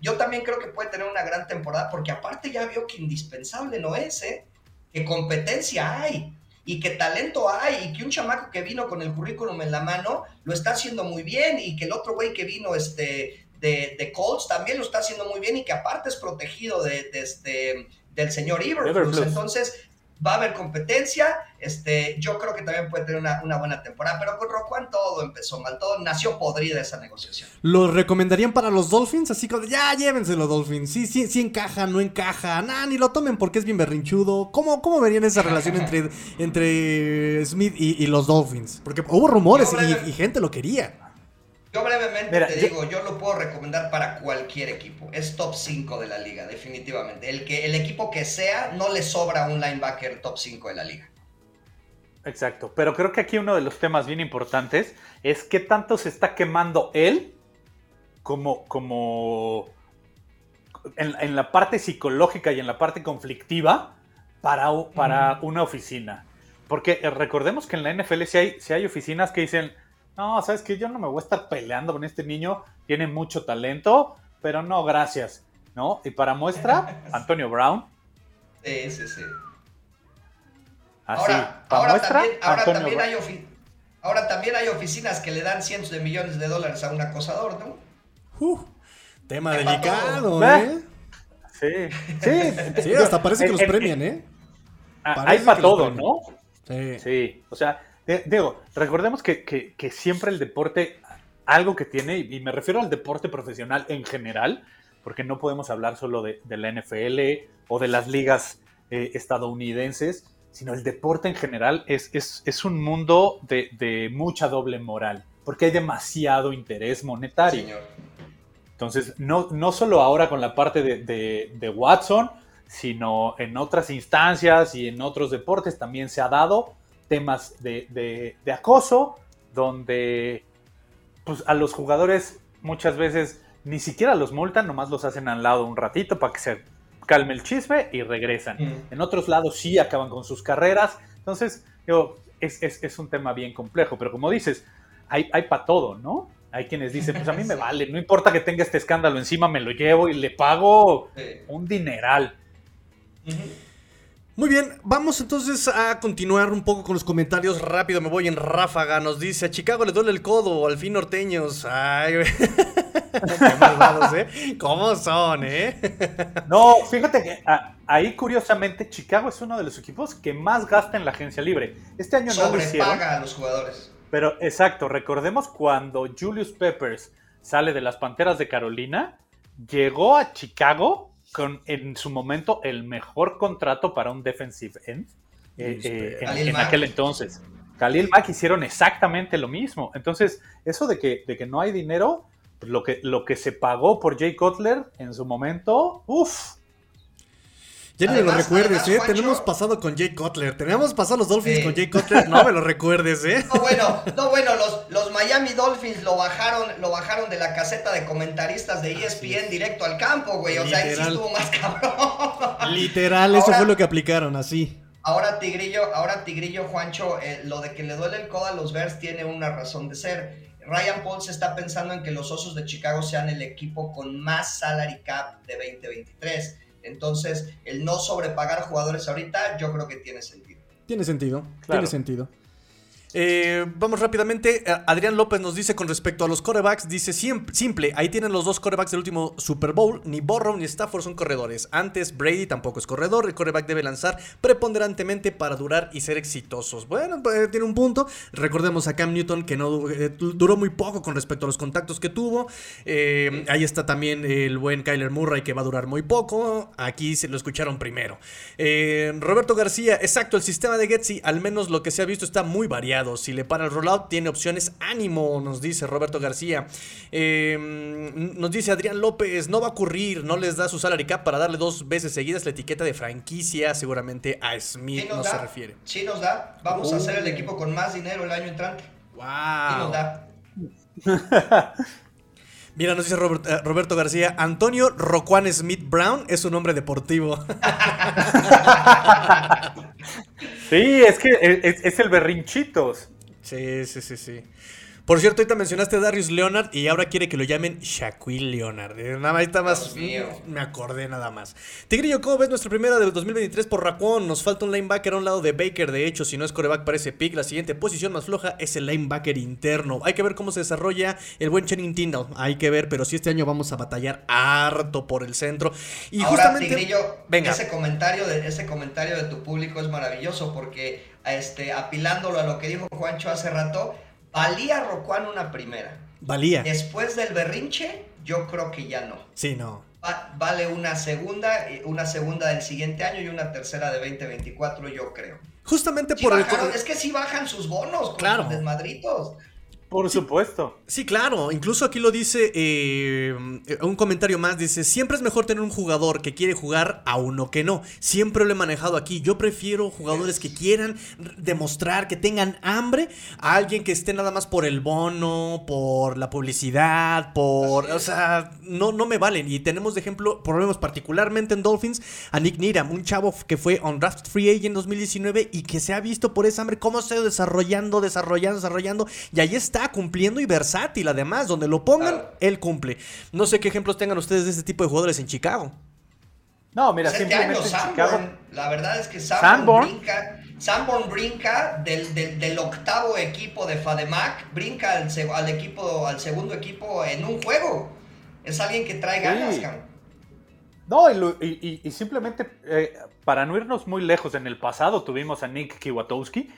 Yo también creo que puede tener una gran temporada, porque aparte ya vio que indispensable no es, ¿eh? Que competencia hay y que talento hay y que un chamaco que vino con el currículum en la mano lo está haciendo muy bien y que el otro güey que vino este, de, de Colts también lo está haciendo muy bien y que aparte es protegido de, este, del señor Iverson. Entonces va a haber competencia, este, yo creo que también puede tener una, buena temporada, pero con Roquan todo empezó mal, todo nació podrida esa negociación. ¿Lo recomendarían para los Dolphins? Así como, ya llévense los Dolphins, sí, sí, sí encaja, no encaja, nada, ni lo tomen porque es bien berrinchudo. ¿Cómo, cómo verían esa relación entre, (laughs) entre Smith y, los Dolphins? Porque hubo rumores y, gente lo quería. Yo brevemente te digo, yo lo puedo recomendar para cualquier equipo. Es top 5 de la liga, definitivamente. El, que, el equipo que sea, no le sobra un linebacker top 5 de la liga. Exacto, pero creo que aquí uno de los temas bien importantes es qué tanto se está quemando él como, como en, la parte psicológica y en la parte conflictiva para, para una oficina. Porque eh, recordemos que en la NFL si hay, si hay oficinas que dicen, no, sabes que yo no me voy a estar peleando con este niño, tiene mucho talento, pero no, gracias, ¿no? Y para muestra, (laughs) Antonio Brown. Sí, sí, sí. Así, ahora, muestra, también, ahora, también hay ahora también hay oficinas que le dan cientos de millones de dólares a un acosador, ¿no? Uh, tema delicado, ¿eh? Sí, sí. (laughs) Sí, hasta parece que los premian, ¿eh? Ah, hay para todo, ¿no? Sí. Sí, o sea, digo, recordemos que, siempre el deporte, algo que tiene, y me refiero al deporte profesional en general, porque no podemos hablar solo de, la NFL o de las ligas eh, estadounidenses, sino el deporte en general es, es, un mundo de, mucha doble moral, porque hay demasiado interés monetario. Entonces, no, no solo ahora con la parte de, de Watson, sino en otras instancias y en otros deportes también se ha dado temas de, acoso, donde pues, a los jugadores muchas veces ni siquiera los multan, nomás los hacen al lado un ratito para que se calme el chisme y regresan. Mm. En otros lados sí acaban con sus carreras. Entonces, digo, es, un tema bien complejo, pero como dices, hay, hay para todo, ¿no? Hay quienes dicen, pues a mí me vale, no importa que tenga este escándalo encima, me lo llevo y le pago un dineral. Muy bien, vamos entonces a continuar un poco con los comentarios rápido. Me voy en ráfaga. Nos dice: A Chicago le duele el codo, al fin norteños. Ay, (laughs) Qué malvados, ¿eh? ¿Cómo son, eh? (laughs) No, fíjate que ah, ahí curiosamente Chicago es uno de los equipos que más gasta en la agencia libre. Este año no lo hicieron. a los jugadores. Pero exacto, recordemos cuando Julius Peppers sale de las Panteras de Carolina, llegó a Chicago con en su momento el mejor contrato para un defensive end eh, eh, en, aquel entonces. Khalil Mack hicieron exactamente lo mismo. Entonces, eso de que, de que no hay dinero, pues lo que, lo que se pagó por Jay Cutler en su momento, uff, ya ni lo recuerdes, ¿eh? Tenemos pasado con Jay Cutler. Tenemos pasado los Dolphins con Jay Cutler. No me lo (laughs) recuerdes, ¿eh? No, bueno, no, bueno, los, los Miami Dolphins lo bajaron, lo bajaron de la caseta de comentaristas de ESPN directo al campo, güey. O sea, ahí sí estuvo más cabrón. Literal, eso fue lo que aplicaron, así. Ahora Tigrillo, ahora Tigrillo, Juancho, eh, lo de que le duele el codo a los Bears tiene una razón de ser. Ryan Paul se está pensando en que los Osos de Chicago sean el equipo con más salary cap de 2023 entonces, el no sobrepagar jugadores ahorita, yo creo que tiene sentido. Tiene sentido, tiene sentido. Eh, vamos rápidamente. Eh, Adrián López nos dice con respecto a los corebacks, dice simple, ahí tienen los dos corebacks del último Super Bowl, ni Borrow ni Stafford son corredores. Antes Brady tampoco es corredor, el coreback debe lanzar preponderantemente para durar y ser exitosos. Bueno, pues, tiene un punto. Recordemos a Cam Newton que no eh, duró muy poco con respecto a los contactos que tuvo. ahí está también el buen Kyler Murray que va a durar muy poco. Aquí se lo escucharon primero. Roberto García, exacto, el sistema de Getsy, al menos lo que se ha visto está muy variado. Si le para el rollout, tiene opciones. Ánimo, nos dice Roberto García. Em, nos dice Adrián López, no va a ocurrir, no les da su salary cap para darle dos veces seguidas la etiqueta de franquicia, seguramente a Smith no se refiere. Sí nos da, vamos a uh. ser el equipo con más dinero el año entrante. Wow. nos da. (laughs) Mira, nos dice eh, Roberto García, Antonio Roquan Smith Brown es un nombre deportivo. (laughs) sí, es que es, es el berrinchitos. Sí, sí, sí, sí. Por cierto, ahorita mencionaste a Darius Leonard y ahora quiere que lo llamen Shaquille Leonard. Eh, nada más, más. Me acordé nada más. Tigrillo, ¿cómo ves nuestra primera del 2023 por Racón? Nos falta un linebacker a un lado de Baker. De hecho, si no es coreback, parece pick. La siguiente posición más floja es el linebacker interno. Hay que ver cómo se desarrolla el buen Channing Tindall. Hay que ver, pero si este año vamos a batallar harto por el centro. Y ahora, justamente. Tigrillo, venga. Ese comentario, de, ese comentario de tu público es maravilloso porque, este, apilándolo a lo que dijo Juancho hace rato Valía Rocuán una primera. Valía. Después del berrinche, yo creo que ya no. Sí, no. vale una segunda, una segunda del siguiente año y una tercera de 2024, yo creo. Justamente por el... Es que sí bajan sus bonos, claro. desmadritos. Por supuesto. Sí, claro. Incluso aquí lo dice eh, un comentario más. Dice, siempre es mejor tener un jugador que quiere jugar a uno que no. Siempre lo he manejado aquí. Yo prefiero jugadores que quieran demostrar, que tengan hambre, a alguien que esté nada más por el bono, por la publicidad, por... O sea, no, no me valen. Y tenemos de ejemplo, problemas particularmente en Dolphins, a Nick Niram, un chavo que fue on draft free agent en 2019 y que se ha visto por esa hambre cómo se ha ido desarrollando, desarrollando, desarrollando. Y ahí está cumpliendo y versátil además, donde lo pongan, él cumple. No sé qué ejemplos tengan ustedes de este tipo de jugadores en Chicago. No, mira, simplemente la verdad es que Sanborn, brinca, Sanborn brinca del, octavo equipo de Fademac, brinca al, equipo, al segundo equipo en un juego. Es alguien que trae ganas, No, y, simplemente eh, para no irnos muy lejos, en el pasado tuvimos a Nick Kiwatowski,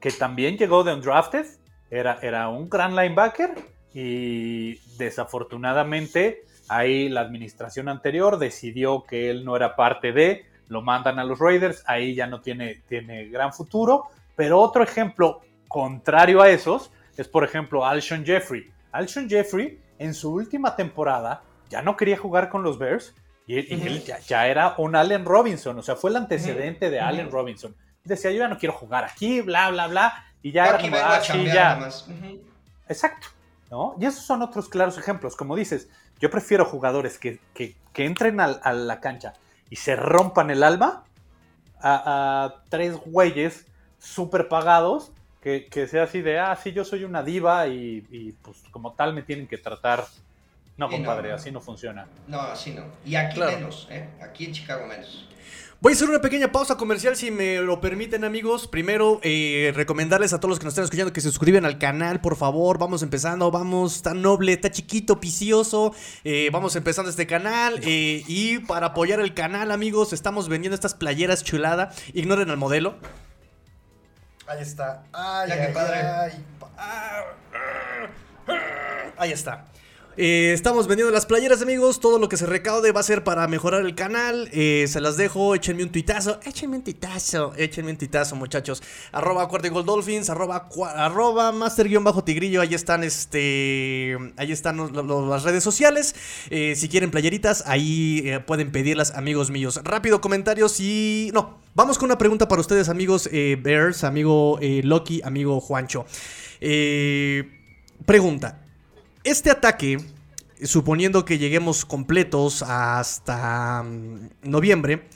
que también llegó de Undrafted era, un gran linebacker y desafortunadamente ahí la administración anterior decidió que él no era parte de, lo mandan a los Raiders, ahí ya no tiene, tiene gran futuro. Pero otro ejemplo contrario a esos es, por ejemplo, Alshon Jeffrey. Alshon Jeffrey en su última temporada ya no quería jugar con los Bears y, él ya, era un Allen Robinson, o sea, fue el antecedente de Allen Robinson. Decía, yo ya no quiero jugar aquí, bla, bla, bla. Y ya era como, ah, ya. Exacto. ¿no? Y esos son otros claros ejemplos. Como dices, yo prefiero jugadores que, entren a, la cancha y se rompan el alma a, tres güeyes súper pagados que, sea así de, ah, sí, yo soy una diva y, pues como tal me tienen que tratar. No, compadre, así no funciona. No, así no. Y aquí menos, ¿eh? Aquí en Chicago menos. Voy a hacer una pequeña pausa comercial si me lo permiten amigos. Primero, eh, recomendarles a todos los que nos están escuchando que se suscriban al canal, por favor. Vamos empezando, vamos, tan noble, está chiquito, picioso. Eh, vamos empezando este canal. Eh, y para apoyar el canal amigos, estamos vendiendo estas playeras chulada. Ignoren al modelo. Ahí está. Ay, ay, ay, Ahí está. Eh, estamos vendiendo las playeras, amigos. Todo lo que se recaude va a ser para mejorar el canal. Eh, se las dejo. Échenme un tuitazo. Échenme un tuitazo. Échenme un tuitazo, muchachos. Arroba Gold Dolphins. Arroba, arroba Master-Tigrillo. Ahí están, este. Ahí están las redes sociales. Eh, si quieren playeritas, ahí pueden pedirlas, amigos míos. Rápido, comentarios y. No. Vamos con una pregunta para ustedes, amigos Bears, amigo Loki, amigo Juancho. pregunta. Este ataque, suponiendo que lleguemos completos hasta mm, noviembre,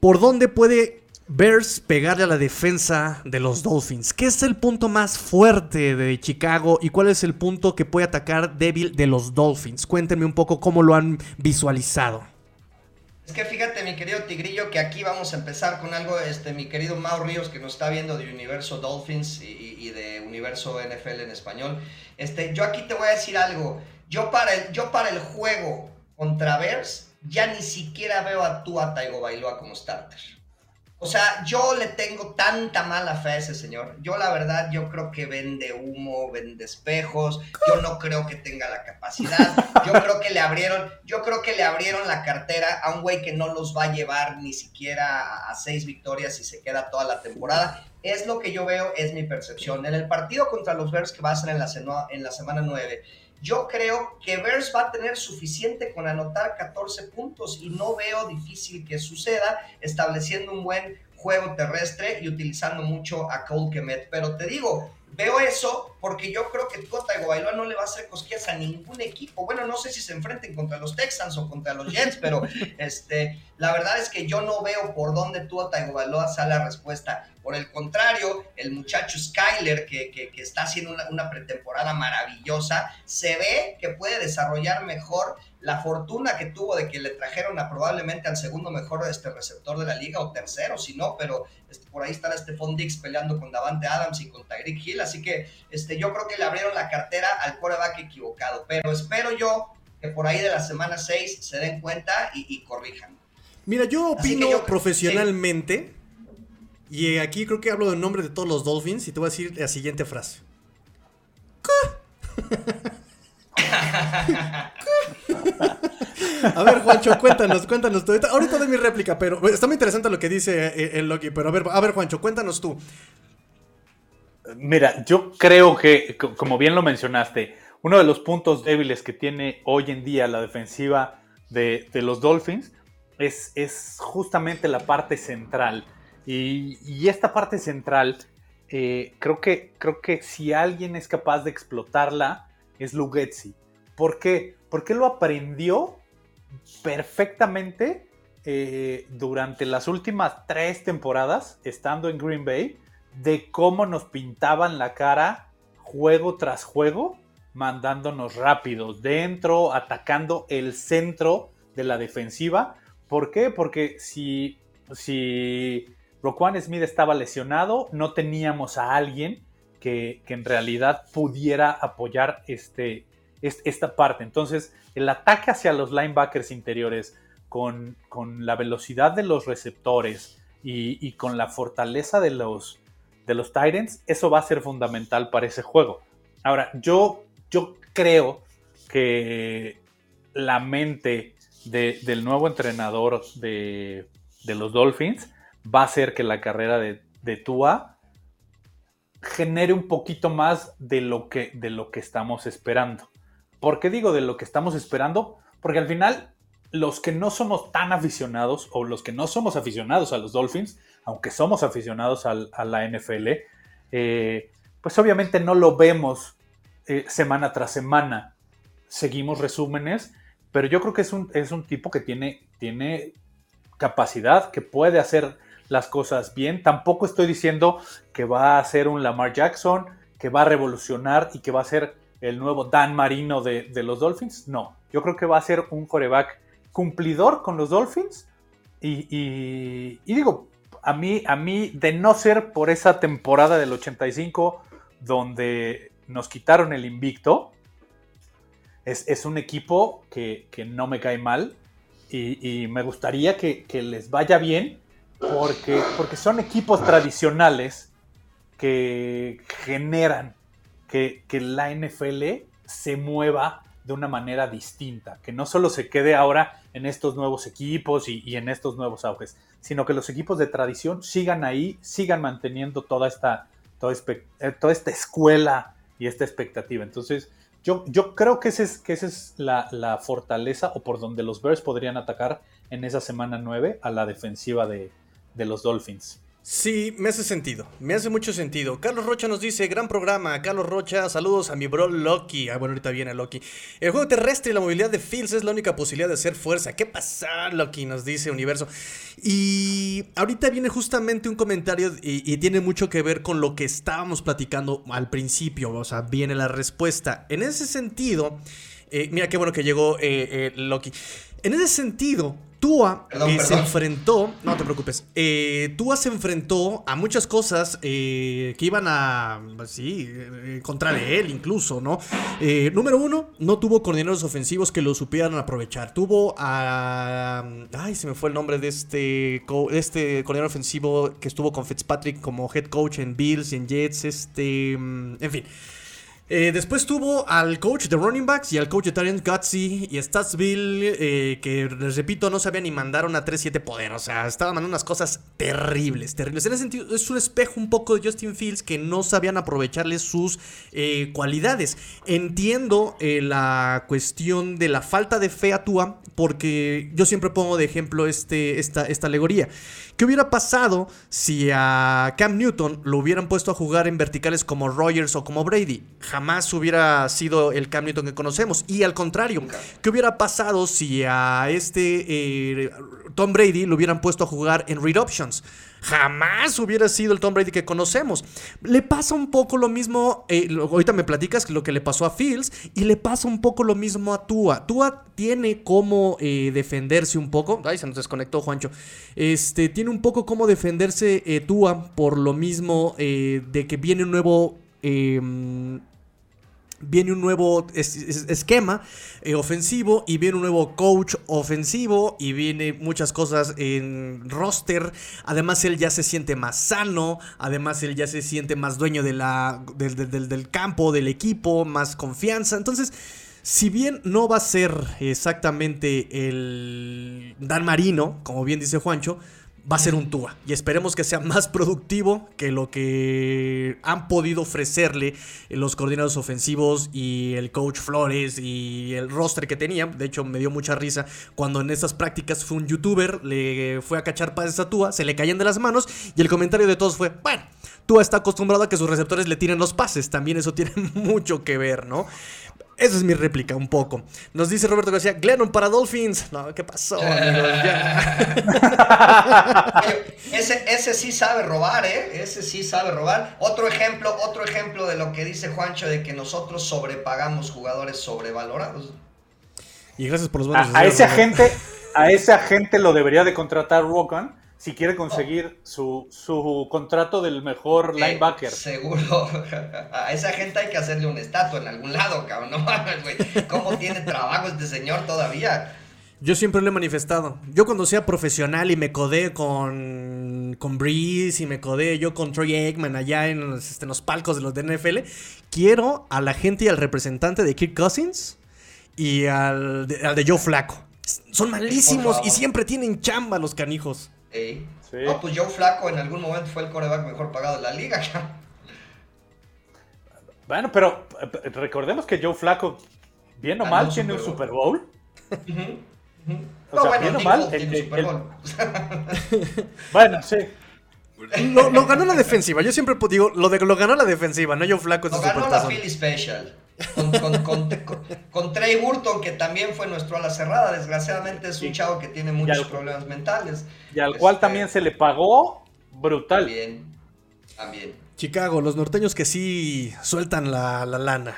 ¿por dónde puede Bears pegarle a la defensa de los Dolphins? ¿Qué es el punto más fuerte de Chicago y cuál es el punto que puede atacar débil de los Dolphins? Cuéntenme un poco cómo lo han visualizado. Es que fíjate, mi querido Tigrillo, que aquí vamos a empezar con algo, este, mi querido Mau Ríos, que nos está viendo de Universo Dolphins y, de Universo NFL en español. Este, yo aquí te voy a decir algo. Yo para el, yo para el juego contra ya ni siquiera veo a Tua Taigo Bailoa como starter. O sea, yo le tengo tanta mala fe a ese señor. Yo la verdad, yo creo que vende humo, vende espejos. Yo no creo que tenga la capacidad. Yo (laughs) creo que le abrieron, yo creo que le abrieron la cartera a un güey que no los va a llevar ni siquiera a seis victorias y se queda toda la temporada. Es lo que yo veo, es mi percepción. En el partido contra los Bears que va a ser en la, en la semana 9, yo creo que Bears va a tener suficiente con anotar 14 puntos y no veo difícil que suceda estableciendo un buen juego terrestre y utilizando mucho a Cole Kemet. Pero te digo, veo eso porque yo creo que Tua Tagovailoa no le va a hacer cosquillas a ningún equipo. Bueno, no sé si se enfrenten contra los Texans o contra los Jets, pero (laughs) este, la verdad es que yo no veo por dónde Tua Tagovailoa sale la respuesta. Por el contrario, el muchacho Skyler, que, que, está haciendo una, una pretemporada maravillosa, se ve que puede desarrollar mejor la fortuna que tuvo de que le trajeron a probablemente al segundo mejor este receptor de la liga o tercero, si no, pero este, por ahí está Stephon Dix peleando con Davante Adams y con Tyreek Hill, así que este, yo creo que le abrieron la cartera al coreback equivocado, pero espero yo que por ahí de la semana 6 se den cuenta y, corrijan. Mira, yo opino profesionalmente, y aquí creo que hablo en nombre de todos los Dolphins, y te voy a decir la siguiente frase. (laughs) (laughs) A ver, Juancho, cuéntanos, cuéntanos tú. Ahorita doy mi réplica, pero está muy interesante lo que dice eh, el Loki. Pero a ver, a ver, Juancho, cuéntanos tú. Mira, yo creo que, como bien lo mencionaste, uno de los puntos débiles que tiene hoy en día la defensiva de, los Dolphins es, justamente la parte central. Y, esta parte central, eh, creo, que, creo que si alguien es capaz de explotarla, es Lugetzi. ¿Por qué? Porque lo aprendió perfectamente eh, durante las últimas tres temporadas, estando en Green Bay, de cómo nos pintaban la cara juego tras juego, mandándonos rápidos dentro, atacando el centro de la defensiva. ¿Por qué? Porque si, si Roquan Smith estaba lesionado, no teníamos a alguien que, en realidad pudiera apoyar este, esta parte. Entonces, el ataque hacia los linebackers interiores con, con la velocidad de los receptores y, con la fortaleza de los, de los Titans, eso va a ser fundamental para ese juego. Ahora, yo, yo creo que la mente del nuevo entrenador de, los Dolphins va a hacer que la carrera de, de, Tua genere un poquito más de lo, que, de lo que estamos esperando. ¿Por qué digo de lo que estamos esperando? Porque al final, los que no somos tan aficionados o los que no somos aficionados a los Dolphins, aunque somos aficionados a la NFL, eh, pues obviamente no lo vemos eh, semana tras semana. Seguimos resúmenes, pero yo creo que es un, tipo que tiene capacidad, que puede hacer las cosas bien. Tampoco estoy diciendo que va a ser un Lamar Jackson, que va a revolucionar y que va a ser el nuevo Dan Marino de, los Dolphins. No, yo creo que va a ser un coreback cumplidor con los Dolphins. Y, digo, a mí, a mí, de no ser por esa temporada del 85 donde nos quitaron el invicto, es, un equipo que, no me cae mal y, me gustaría que, les vaya bien porque, porque son equipos tradicionales que generan que, la NFL se mueva de una manera distinta, que no solo se quede ahora en estos nuevos equipos y, en estos nuevos auges, sino que los equipos de tradición sigan ahí, sigan manteniendo toda esta, toda, eh, esta escuela y esta expectativa. Entonces, yo, creo que esa es, esa es la, fortaleza o por donde los Bears podrían atacar en esa semana 9 a la defensiva de, de los Dolphins. Sí, me hace sentido, me hace mucho sentido. Carlos Rocha nos dice, gran programa, Carlos Rocha, saludos a mi bro Loki. Ah, bueno, ahorita viene Loki. El juego terrestre y la movilidad de Fields es la única posibilidad de hacer fuerza. ¿Qué pasa, Loki? Nos dice Universo. Y ahorita viene justamente un comentario y, tiene mucho que ver con lo que estábamos platicando al principio. O sea, viene la respuesta. En ese sentido, eh, mira qué bueno que llegó eh, eh, Loki. En ese sentido, Tua eh, se enfrentó, no te preocupes, eh, Tua se enfrentó a muchas cosas eh, que iban a, pues sí, contra de él incluso, ¿no? número uno, no tuvo coordinadores ofensivos que lo supieran aprovechar. Tuvo a, ay, se me fue el nombre de este, este coordinador ofensivo que estuvo con Fitzpatrick como head coach en Bills y en Jets, este, mm, en fin. Eh, después tuvo al coach de running backs y al coach de Tarian Gutsy y Statsville, eh, que les repito, no sabía ni mandar una 3-7 poder. O sea, estaba mandando unas cosas terribles, terribles. En ese sentido, es un espejo un poco de Justin Fields que no sabían aprovecharle sus eh, cualidades. Entiendo la cuestión de la falta de fe a Tua, porque yo siempre pongo de ejemplo este, esta, esta alegoría. ¿Qué hubiera pasado si a Cam Newton lo hubieran puesto a jugar en verticales como Rogers o como Brady? Jamás hubiera sido el Cam Newton que conocemos. Y al contrario, ¿qué hubiera pasado si a este eh, Tom Brady lo hubieran puesto a jugar en Read Options? Jamás hubiera sido el Tom Brady que conocemos. Le pasa un poco lo mismo, eh, ahorita me platicas lo que le pasó a Fields y le pasa un poco lo mismo a Tua. Tua tiene cómo eh, defenderse un poco. Ay, se nos desconectó Juancho. Este, tiene un poco cómo defenderse eh, Tua por lo mismo de que viene un nuevo em, viene un nuevo esquema eh, ofensivo y viene un nuevo coach ofensivo y viene muchas cosas en roster. Además él ya se siente más sano, además él ya se siente más dueño de la, del, del campo, del equipo, más confianza. Entonces, si bien no va a ser exactamente el Dan Marino, como bien dice Juancho, va a ser un Tua. Y esperemos que sea más productivo que lo que han podido ofrecerle los coordinadores ofensivos y el coach Flores y el roster que tenía. De hecho, me dio mucha risa cuando en estas prácticas fue un youtuber, le fue a cachar pases a Tua, se le caían de las manos y el comentario de todos fue, bueno, Tua está acostumbrado a que sus receptores le tiren los pases. También eso tiene (laughs) mucho que ver, ¿no? Esa es mi réplica, un poco. Nos dice Roberto García, Glennon para Dolphins. No, ¿qué pasó, (laughs) ese, ese sí sabe robar, ¿eh? Ese sí sabe robar. Otro ejemplo, otro ejemplo de lo que dice Juancho de que nosotros sobrepagamos jugadores sobrevalorados. Y gracias por los buenos a, a ese agente, a ese agente lo debería de contratar Rogan si quiere conseguir su, su, contrato del mejor eh, linebacker. Seguro. (laughs) A esa gente hay que hacerle un estatua en algún lado, cabrón. No mames, güey. ¿Cómo tiene trabajo este señor todavía? Yo siempre lo he manifestado. Yo cuando sea profesional y me codé con, con Breeze y me codé yo con Troy Aikman allá en los, este, los palcos de los de NFL, quiero a la gente y al representante de Kirk Cousins y al al de Joe Flaco. Son malísimos y siempre tienen chamba los canijos. No, pues Joe Flaco en algún momento fue el coreback mejor pagado de la liga. (laughs) Bueno, pero eh, recordemos que Joe Flaco, bien o mal, tiene un Super Bowl. O sea, bien o mal, bueno, sí. Lo, ganó la defensiva. Yo siempre digo, lo, de, lo ganó la defensiva, no Joe Flaco. Lo ganó la Philly Special. Con, Trey Burton, que también fue nuestro ala cerrada. Desgraciadamente es un chavo que tiene muchos problemas mentales. Y al cual este, también se le pagó brutal. También, también. Chicago, los norteños que sí sueltan la, lana.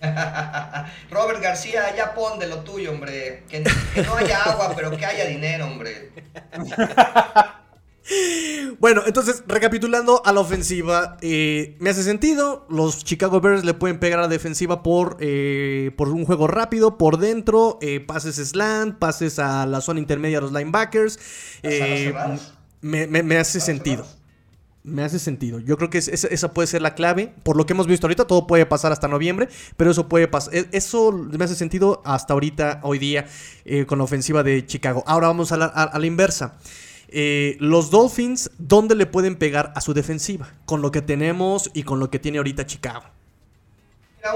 (laughs) Robert García, ya pon de lo tuyo, hombre. Que, que no haya agua, pero que haya dinero, hombre. (laughs) Bueno, entonces, recapitulando a la ofensiva, eh, me hace sentido. Los Chicago Bears le pueden pegar a la defensiva por, eh, por un juego rápido, por dentro, eh, pases slant, pases a la zona intermedia a los linebackers. Me, hace sentido. Me hace sentido. Yo creo que esa, puede ser la clave. Por lo que hemos visto ahorita, todo puede pasar hasta noviembre, pero eso puede pasar. E, eso me hace sentido hasta ahorita, hoy día, con la ofensiva de Chicago. Ahora vamos a la inversa. Eh, los Dolphins, ¿dónde le pueden pegar a su defensiva? Con lo que tenemos y con lo que tiene ahorita Chicago.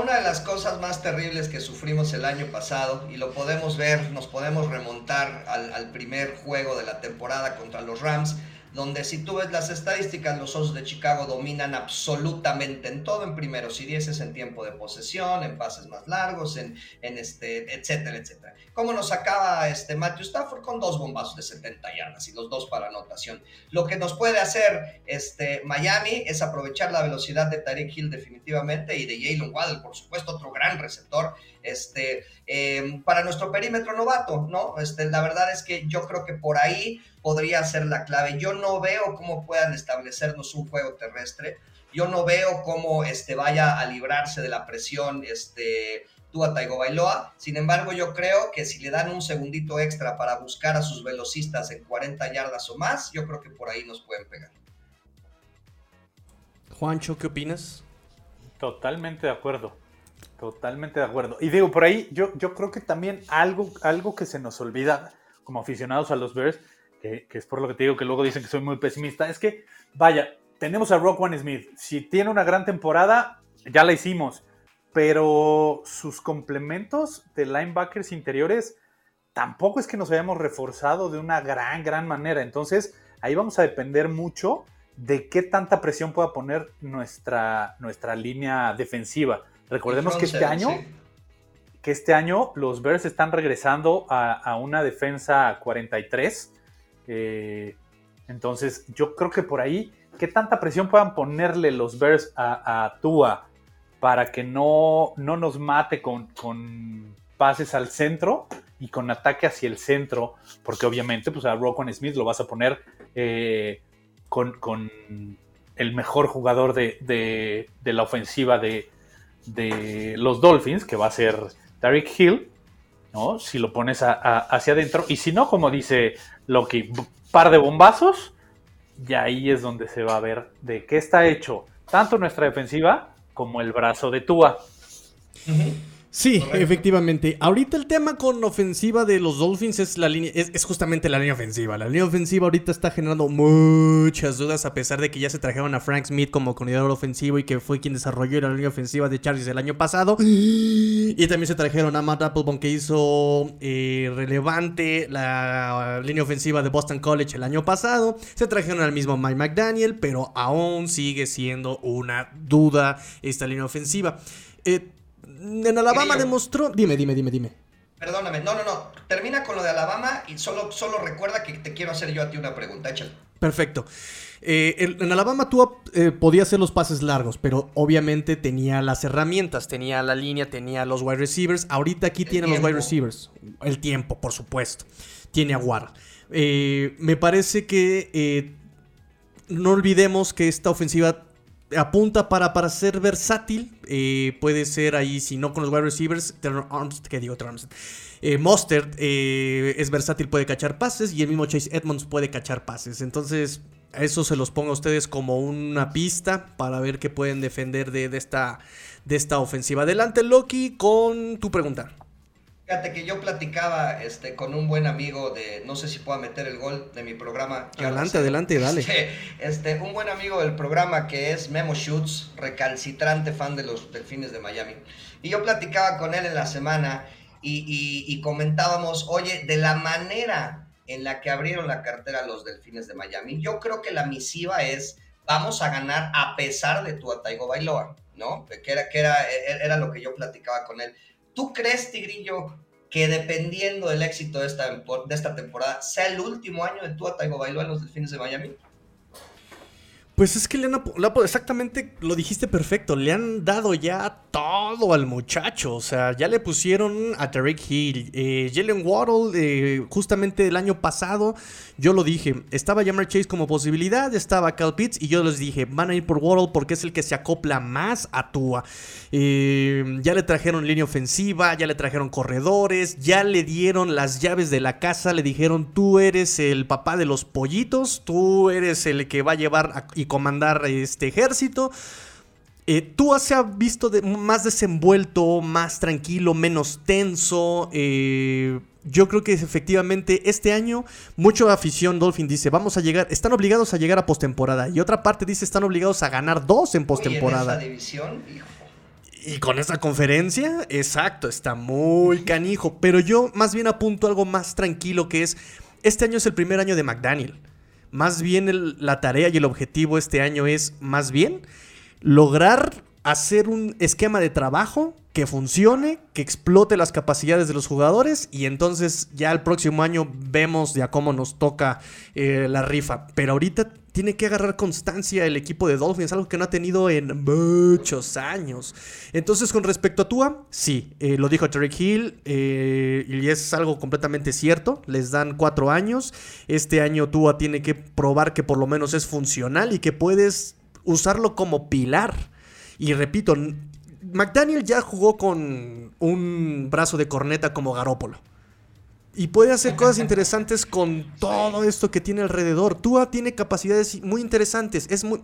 una de las cosas más terribles que sufrimos el año pasado, y lo podemos ver, nos podemos remontar al primer juego de la temporada contra los Rams, donde si tú ves las estadísticas, los Osos de Chicago dominan absolutamente en todo, en primeros y dieces, en tiempo de posesión, en pases más largos, en, en este, etcétera, etcétera. ¿Cómo nos acaba este Matthew Stafford? Con dos bombazos de 70 yardas y los dos para anotación. Lo que nos puede hacer este, Miami es aprovechar la velocidad de Tarek Hill definitivamente y de Jalen Waddle, por supuesto, otro gran receptor este, em, para nuestro perímetro novato, ¿no? Este, la verdad es que yo creo que por ahí podría ser la clave. Yo no veo cómo puedan establecernos un juego terrestre. Yo no veo cómo este, vaya a librarse de la presión este, Tua Taigo Bailoa. Sin embargo, yo creo que si le dan un segundito extra para buscar a sus velocistas en 40 yardas o más, yo creo que por ahí nos pueden pegar. Juancho, ¿qué opinas? Totalmente de acuerdo. Totalmente de acuerdo. Y digo, por ahí yo, yo creo que también algo, algo que se nos olvida como aficionados a los Bears, que, es por lo que te digo que luego dicen que soy muy pesimista, es que, vaya, tenemos a Rock One Smith. Si tiene una gran temporada, ya la hicimos. Pero sus complementos de linebackers interiores tampoco es que nos hayamos reforzado de una gran, gran manera. Entonces, ahí vamos a depender mucho de qué tanta presión pueda poner nuestra, nuestra línea defensiva. Recordemos que este año, que este año los Bears están regresando a, una defensa 43. Eh, entonces, yo creo que por ahí, ¿qué tanta presión puedan ponerle los Bears a, Tua para que no, no nos mate con, con, pases al centro y con ataque hacia el centro? Porque obviamente, pues a Rockon Smith lo vas a poner eh, con, con, el mejor jugador de, de la ofensiva de, de los Dolphins, que va a ser Derek Hill, ¿no? Si lo pones hacia adentro. Y si no, como dice Loki, par de bombazos, y ahí es donde se va a ver de qué está hecho tanto nuestra defensiva como el brazo de Tua. Sí, efectivamente. Ahorita el tema con ofensiva de los Dolphins es la línea, es, justamente la línea ofensiva. La línea ofensiva ahorita está generando muchas dudas a pesar de que ya se trajeron a Frank Smith como coordinador ofensivo y que fue quien desarrolló la línea ofensiva de Chargers el año pasado. Y también se trajeron a Matt Applebaum que hizo eh, relevante la línea ofensiva de Boston College el año pasado. Se trajeron al mismo Mike McDaniel, pero aún sigue siendo una duda esta línea ofensiva. Eh, en Alabama demostró. Dime, dime, dime, dime. Perdóname, no, no, no. Termina con lo de Alabama y solo, solo recuerda que te quiero hacer yo a ti una pregunta. Échale. Perfecto. Eh, en Alabama tú eh, podías hacer los pases largos, pero obviamente tenía las herramientas, tenía la línea, tenía los wide receivers. Ahorita aquí tiene los wide receivers. El tiempo, por supuesto. Tiene a eh, me parece que no olvidemos que esta ofensiva apunta para, para ser versátil. Eh, puede ser ahí, si no con los wide receivers, ¿qué digo? Eh, Mustard eh, es versátil, puede cachar pases. Y el mismo Chase Edmonds puede cachar pases. Entonces, eso se los pongo a ustedes como una pista para ver qué pueden defender de, de esta, de esta ofensiva. Adelante, Loki, con tu pregunta. Fíjate que yo platicaba este, con un buen amigo de, no sé si pueda meter el gol de mi programa. Adelante, adelante, dale. Este, (laughs) este, un buen amigo del programa que es Memo Schutz, recalcitrante fan de los Delfines de Miami. Y yo platicaba con él en la semana y, y comentábamos, oye, de la manera en la que abrieron la cartera los Delfines de Miami, yo creo que la misiva es, vamos a ganar a pesar de tu Ataigo Bailoa, ¿no? Que era, que era, era lo que yo platicaba con él ¿Tú crees, Tigrillo, que dependiendo del éxito de esta, de esta temporada, sea el último año de Tua Tagovailoa en los Delfines de Miami? Pues es que le han, exactamente lo dijiste perfecto, le han dado ya todo al muchacho, o sea, ya le pusieron a Tarek Hill, eh, Jalen Waddle, eh, justamente el año pasado, yo lo dije, estaba Jammer Chase como posibilidad, estaba Cal Pitts y yo les dije, van a ir por Waddle porque es el que se acopla más a Tua. Eh, ya le trajeron línea ofensiva, ya le trajeron corredores, ya le dieron las llaves de la casa, le dijeron, tú eres el papá de los pollitos, tú eres el que va a llevar y comandar este ejército. Eh, tú se ha visto más desenvuelto, más tranquilo, menos tenso. Eh, yo creo que efectivamente este año mucha afición Dolphin dice, vamos a llegar, están obligados a llegar a postemporada. Y otra parte dice, están obligados a ganar dos en postemporada. división, Y con esa conferencia, exacto, está muy canijo. Pero yo más bien apunto algo más tranquilo que es, este año es el primer año de McDaniel. Más bien la tarea y el objetivo este año es, más bien, lograr hacer un esquema de trabajo que funcione, que explote las capacidades de los jugadores y entonces ya el próximo año vemos ya cómo nos toca eh, la rifa. Pero ahorita tiene que agarrar constancia el equipo de Dolphins, algo que no ha tenido en muchos años. Entonces, con respecto a Tua, sí, eh, lo dijo Terry Hill eh, y es algo completamente cierto. Les dan cuatro años. Este año Tua tiene que probar que por lo menos es funcional y que puedes usarlo como pilar. Y repito, McDaniel ya jugó con un brazo de corneta como Garópolo. Y puede hacer cosas interesantes con todo esto que tiene alrededor. Tua tiene capacidades muy interesantes. Es muy.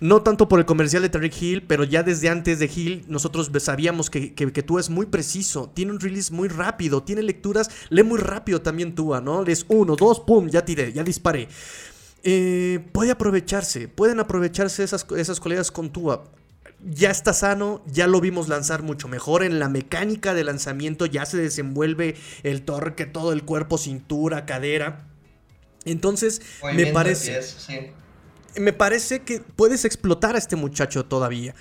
no tanto por el comercial de Tariq Hill, pero ya desde antes de Hill nosotros sabíamos que, que, Tua es muy preciso. Tiene un release muy rápido. Tiene lecturas. Lee muy rápido también Tua, ¿no? Lees uno, dos, pum, ya tiré, ya disparé. Eh, puede aprovecharse. Pueden aprovecharse esas, esas colegas con Tua ya está sano, ya lo vimos lanzar mucho mejor en la mecánica de lanzamiento, ya se desenvuelve el torque, todo el cuerpo, cintura, cadera. Entonces, me parece... Me parece que puedes explotar a este muchacho todavía.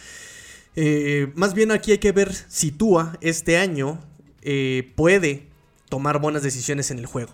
Eh, más bien aquí hay que ver si Tua este año eh, puede tomar buenas decisiones en el juego.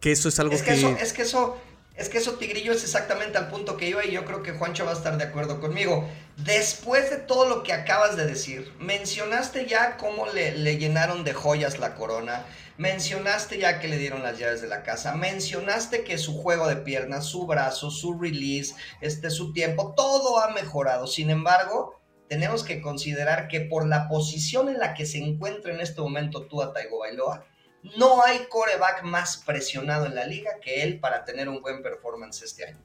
Que eso es algo que... es que eso es que eso, Tigrillo, es exactamente al punto que iba y yo creo que Juancho va a estar de acuerdo conmigo. Después de todo lo que acabas de decir, mencionaste ya cómo le, llenaron de joyas la corona, mencionaste ya que le dieron las llaves de la casa, mencionaste que su juego de piernas, su brazo, su release, este, su tiempo, todo ha mejorado. Sin embargo, tenemos que considerar que por la posición en la que se encuentra en este momento Tua Taigo Bailoa, no hay coreback más presionado en la liga que él para tener un buen performance este año.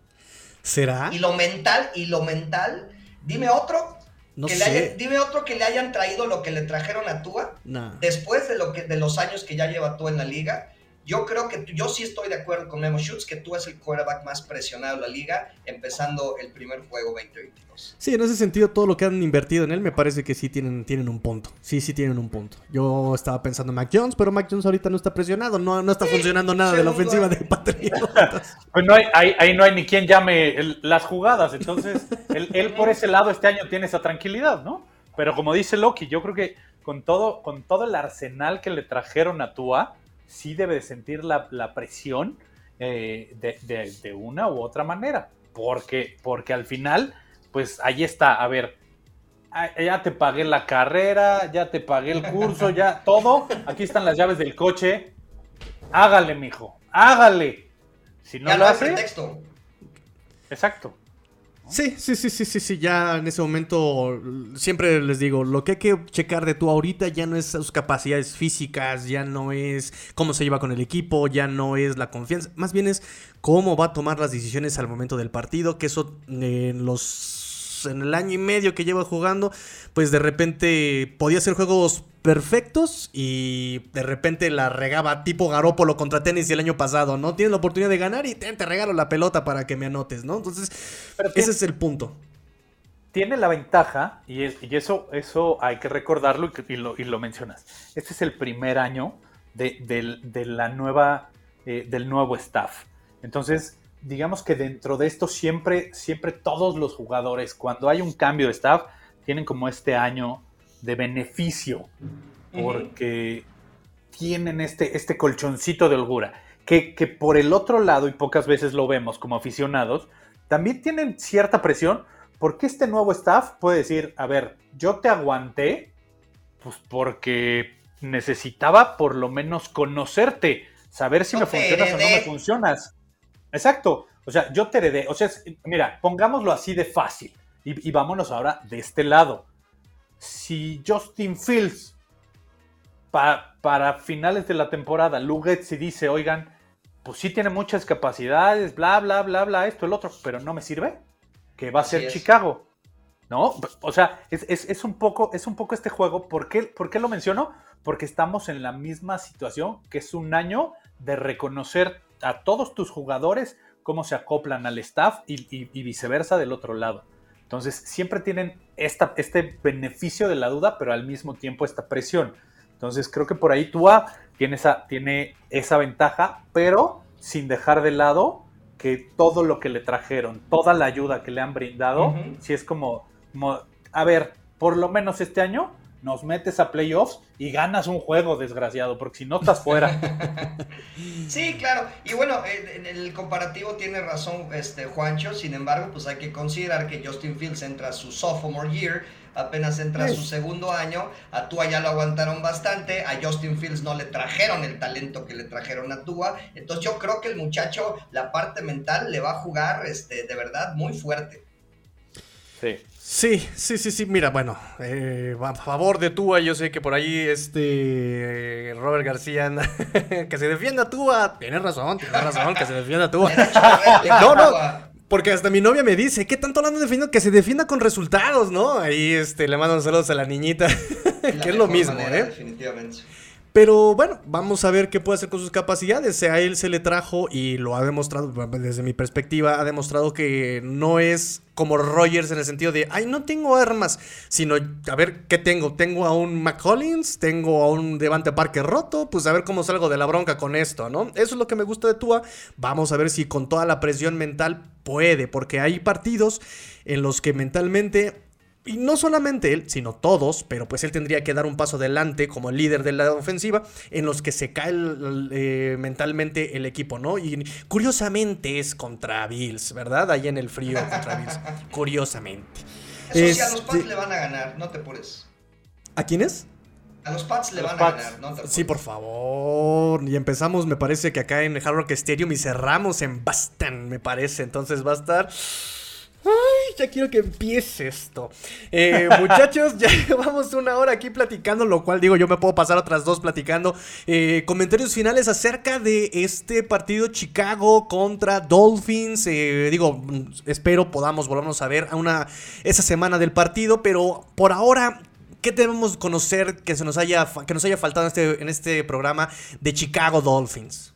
¿Será? Y lo mental, y lo mental, dime otro No sé. dime otro que le hayan traído lo que le trajeron a Tua después de, lo que, de los años que ya lleva Tua en la liga yo creo que yo sí estoy de acuerdo con Memo Schutz que tú eres el quarterback más presionado de la liga, empezando el primer juego 2022. Sí, en ese sentido, todo lo que han invertido en él me parece que sí tienen, tienen un punto. Sí, sí tienen un punto. Yo estaba pensando en Mac Jones, pero Mac Jones ahorita no está presionado, no, no está funcionando nada de la ofensiva de Patriotas. (laughs) Pues no hay, ahí, no hay ni quien llame las jugadas, entonces él, él por ese lado este año tiene esa tranquilidad, ¿no? Pero como dice Loki, yo creo que con todo, con todo el arsenal que le trajeron a Tua, sí debe de sentir la, presión eh, de, una u otra manera. Porque, porque al final, pues ahí está, a ver, ah, ya te pagué la carrera, ya te pagué el curso, ya todo. Aquí están las llaves del coche. Hágale, mijo, hágale. Si no lo hace. Exacto. Sí, sí, sí, sí, sí, sí, ya en ese momento siempre les digo, lo que hay que checar de tú ahorita ya no es sus capacidades físicas, ya no es cómo se lleva con el equipo, ya no es la confianza, más bien es cómo va a tomar las decisiones al momento del partido, que eso en los en el año y medio que lleva jugando, pues de repente podía hacer juegos perfectos y de repente la regaba tipo Garópolo contra tenis el año pasado, ¿no? Tienes la oportunidad de ganar y te, regalo la pelota para que me anotes, ¿no? Entonces, ese es el punto. Tiene la ventaja, y, eso, eso hay que recordarlo y, lo, mencionas. Este es el primer año de, la nueva, eh, del nuevo staff. Entonces, digamos que dentro de esto siempre, siempre todos los jugadores, cuando hay un cambio de staff, tienen como este año de beneficio, porque tienen este, este colchoncito de holgura, que, que por el otro lado, y pocas veces lo vemos como aficionados, también tienen cierta presión, porque este nuevo staff puede decir, a ver, yo te aguanté, pues porque necesitaba por lo menos conocerte, saber si me funcionas o no me funcionas. Exacto. O sea, yo te heredé. O sea, mira, pongámoslo así de fácil. Y, vámonos ahora de este lado. Si Justin Fields para finales de la temporada, Luget si dice, oigan, pues sí tiene muchas capacidades, bla, bla, bla, bla, esto, el otro, pero no me sirve, que va a ser Chicago. ¿No? O sea, es, un poco, es un poco este juego. ¿Por qué, ¿Por qué lo menciono? Porque estamos en la misma situación, que es un año de reconocer a todos tus jugadores cómo se acoplan al staff y, viceversa del otro lado. Entonces, siempre tienen esta, este beneficio de la duda, pero al mismo tiempo esta presión. Entonces, creo que por ahí Tua tiene esa, tiene esa ventaja, pero sin dejar de lado que todo lo que le trajeron, toda la ayuda que le han brindado, si es como, como, a ver, por lo menos este año nos metes a playoffs y ganas un juego, desgraciado, porque si no estás fuera. (laughs) sí, claro. Y bueno, en el comparativo tiene razón este Juancho, sin embargo, pues hay que considerar que Justin Fields entra a su sophomore year, apenas entra a su segundo año, a Tua ya lo aguantaron bastante, a Justin Fields no le trajeron el talento que le trajeron a Tua, entonces yo creo que el muchacho, la parte mental le va a jugar este, de verdad muy fuerte. Sí. Sí, sí, sí, sí. Mira, bueno, eh, a favor de Tua, yo sé que por ahí este Robert García anda, (laughs) que se defienda Tua. Tienes razón, tienes razón, que se defienda Tua. (laughs) no, no, porque hasta mi novia me dice, ¿qué tanto hablando defendiendo? Que se defienda con resultados, ¿no? Ahí este, le mando saludos a la niñita, (laughs) que es lo mismo, ¿eh? Definitivamente. Pero bueno, vamos a ver qué puede hacer con sus capacidades. A él se le trajo y lo ha demostrado, desde mi perspectiva, ha demostrado que no es como Rogers en el sentido de, ay, no tengo armas, sino, a ver, ¿qué tengo? Tengo a un McCollins, tengo a un Devante Parker roto, pues a ver cómo salgo de la bronca con esto, ¿no? Eso es lo que me gusta de Tua. Vamos a ver si con toda la presión mental puede, porque hay partidos en los que mentalmente y no solamente él, sino todos, pero pues él tendría que dar un paso adelante como el líder de la ofensiva, en los que se cae eh, mentalmente el equipo, ¿no? Y curiosamente es contra Bills, ¿verdad? Ahí en el frío contra Bills. (laughs) curiosamente. Eso sí, a los Pats este le van a ganar, no te apures. ¿A quiénes? A los Pats le van a ganar, no te Sí, por favor. Y empezamos, me parece que acá en Hard Rock Stadium y cerramos en Boston, me parece. Entonces va a estar Ay, ya quiero que empiece esto. Eh, (laughs) muchachos, ya (laughs) llevamos una hora aquí platicando, lo cual digo, yo me puedo pasar otras dos platicando. Eh, comentarios finales acerca de este partido Chicago contra Dolphins. Eh, digo, espero podamos volvernos a ver a una, esa semana del partido, pero por ahora, ¿Qué debemos conocer que, se nos haya, que nos haya faltado en este, en este programa de Chicago Dolphins?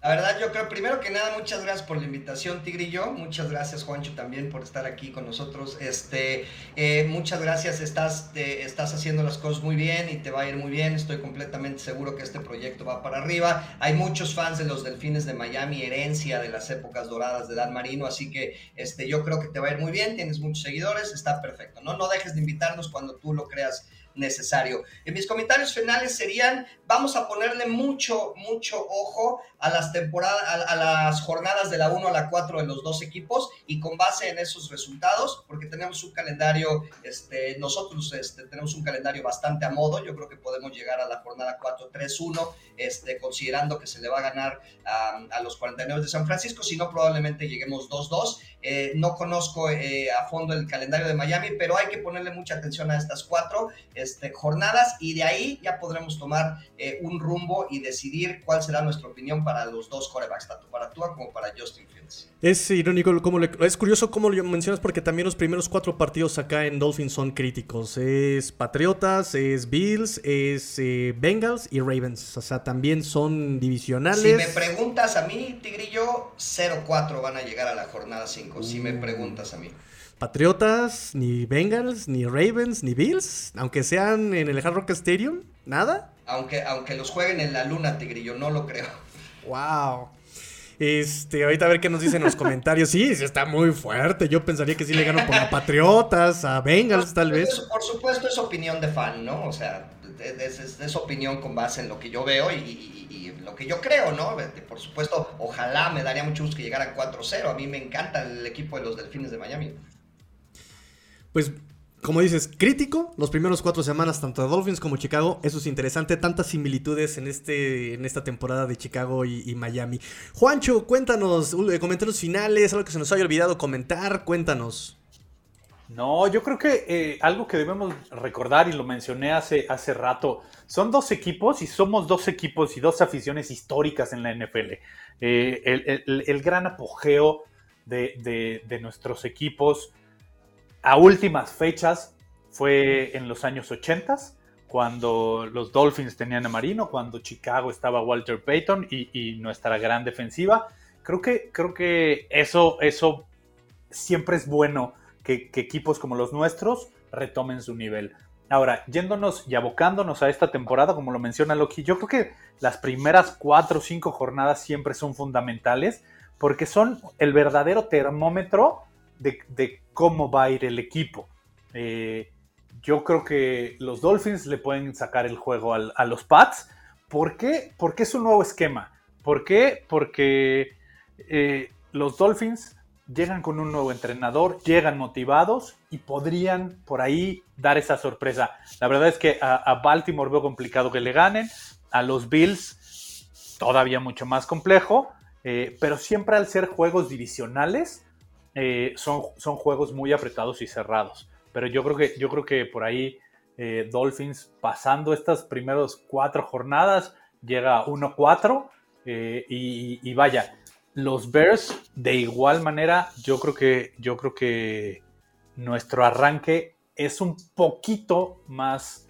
La verdad, yo creo, primero que nada, muchas gracias por la invitación, Tigrillo. Muchas gracias, Juancho, también por estar aquí con nosotros. Este, eh, muchas gracias, estás, estás haciendo las cosas muy bien y te va a ir muy bien. Estoy completamente seguro que este proyecto va para arriba. Hay muchos fans de los Delfines de Miami, herencia de las épocas doradas de Dan Marino, así que este, yo creo que te va a ir muy bien. Tienes muchos seguidores, está perfecto. No, no dejes de invitarnos cuando tú lo creas necesario. En mis comentarios finales serían, vamos a ponerle mucho, mucho ojo a las temporadas, a, las jornadas de la 1 a la 4 de los dos equipos y con base en esos resultados, porque tenemos un calendario, este, nosotros este, tenemos un calendario bastante a modo, yo creo que podemos llegar a la jornada 4-3-1, este, considerando que se le va a ganar a los 49 de San Francisco, si no probablemente lleguemos 2-2. Eh, no conozco eh, a fondo el calendario de Miami, pero hay que ponerle mucha atención a estas cuatro este, jornadas y de ahí ya podremos tomar eh, un rumbo y decidir cuál será nuestra opinión para los dos corebacks, tanto para Tua como para Justin Fields. Es irónico, como es curioso cómo lo mencionas porque también los primeros cuatro partidos acá en Dolphins son críticos. Es Patriotas, es Bills, es Bengals y Ravens. O sea, también son divisionales. Si me preguntas a mí, Tigrillo, 0-4 van a llegar a la jornada 5 si me preguntas a mí. Patriotas, ni Bengals, ni Ravens, ni Bills, aunque sean en el Hard Rock Stadium, nada. Aunque, aunque los jueguen en la luna, Tigrillo, no lo creo. Wow. Este, ahorita a ver qué nos dicen en los (laughs) comentarios. Sí, sí está muy fuerte. Yo pensaría que sí le ganan por (laughs) a Patriotas, a Bengals, tal vez. Por supuesto, es opinión de fan, ¿no? O sea, es, opinión con base en lo que yo veo y, lo que yo creo, ¿no? Por supuesto, ojalá me daría mucho gusto que llegaran 4-0. A mí me encanta el equipo de los Delfines de Miami. Pues, como dices, crítico, los primeros cuatro semanas, tanto de Dolphins como Chicago, eso es interesante, tantas similitudes en, este, en esta temporada de Chicago y, Miami. Juancho, cuéntanos, comentarios finales, algo que se nos haya olvidado comentar, cuéntanos. No, yo creo que eh, algo que debemos recordar, y lo mencioné hace, hace rato, son dos equipos y somos dos equipos y dos aficiones históricas en la NFL. Eh, el, gran apogeo de, nuestros equipos a últimas fechas fue en los años 80, cuando los Dolphins tenían a Marino, cuando Chicago estaba Walter Payton y, nuestra gran defensiva. Creo que, creo que eso, eso siempre es bueno que, equipos como los nuestros retomen su nivel. Ahora, yéndonos y abocándonos a esta temporada, como lo menciona Loki, yo creo que las primeras cuatro o cinco jornadas siempre son fundamentales porque son el verdadero termómetro de, cómo va a ir el equipo. Eh, yo creo que los Dolphins le pueden sacar el juego a los Pats. ¿Por qué? Porque es un nuevo esquema. ¿Por qué? Porque eh, los Dolphins llegan con un nuevo entrenador, llegan motivados y podrían por ahí dar esa sorpresa. La verdad es que a, Baltimore veo complicado que le ganen, a los Bills todavía mucho más complejo, eh, pero siempre al ser juegos divisionales eh, son, son juegos muy apretados y cerrados. Pero yo creo que, yo creo que por ahí eh, Dolphins pasando estas primeras cuatro jornadas llega 1-4 y vaya, los Bears, de igual manera, yo creo que, yo creo que nuestro arranque es un poquito más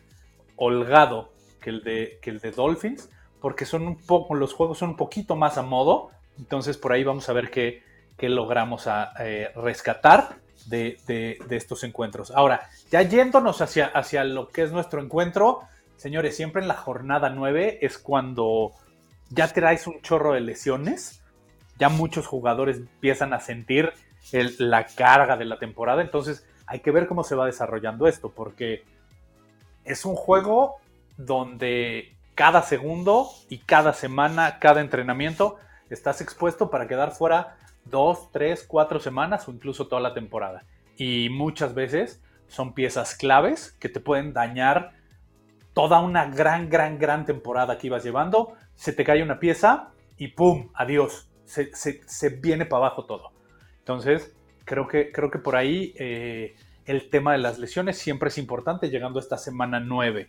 holgado que el de, que el de Dolphins, porque son un poco, los juegos son un poquito más a modo. Entonces por ahí vamos a ver qué, logramos a, eh, rescatar de, estos encuentros. Ahora, ya yéndonos hacia, hacia lo que es nuestro encuentro, señores, siempre en la jornada 9 es cuando ya traes un chorro de lesiones ya muchos jugadores empiezan a sentir la carga de la temporada, entonces hay que ver cómo se va desarrollando esto, porque es un juego donde cada segundo y cada semana, cada entrenamiento, estás expuesto para quedar fuera dos, tres, cuatro semanas o incluso toda la temporada. Y muchas veces son piezas claves que te pueden dañar toda una gran, gran, gran temporada que ibas llevando. Se te cae una pieza y ¡pum! Adiós se, viene para abajo todo. Entonces, creo que, creo que por ahí eh, el tema de las lesiones siempre es importante, llegando a esta semana 9.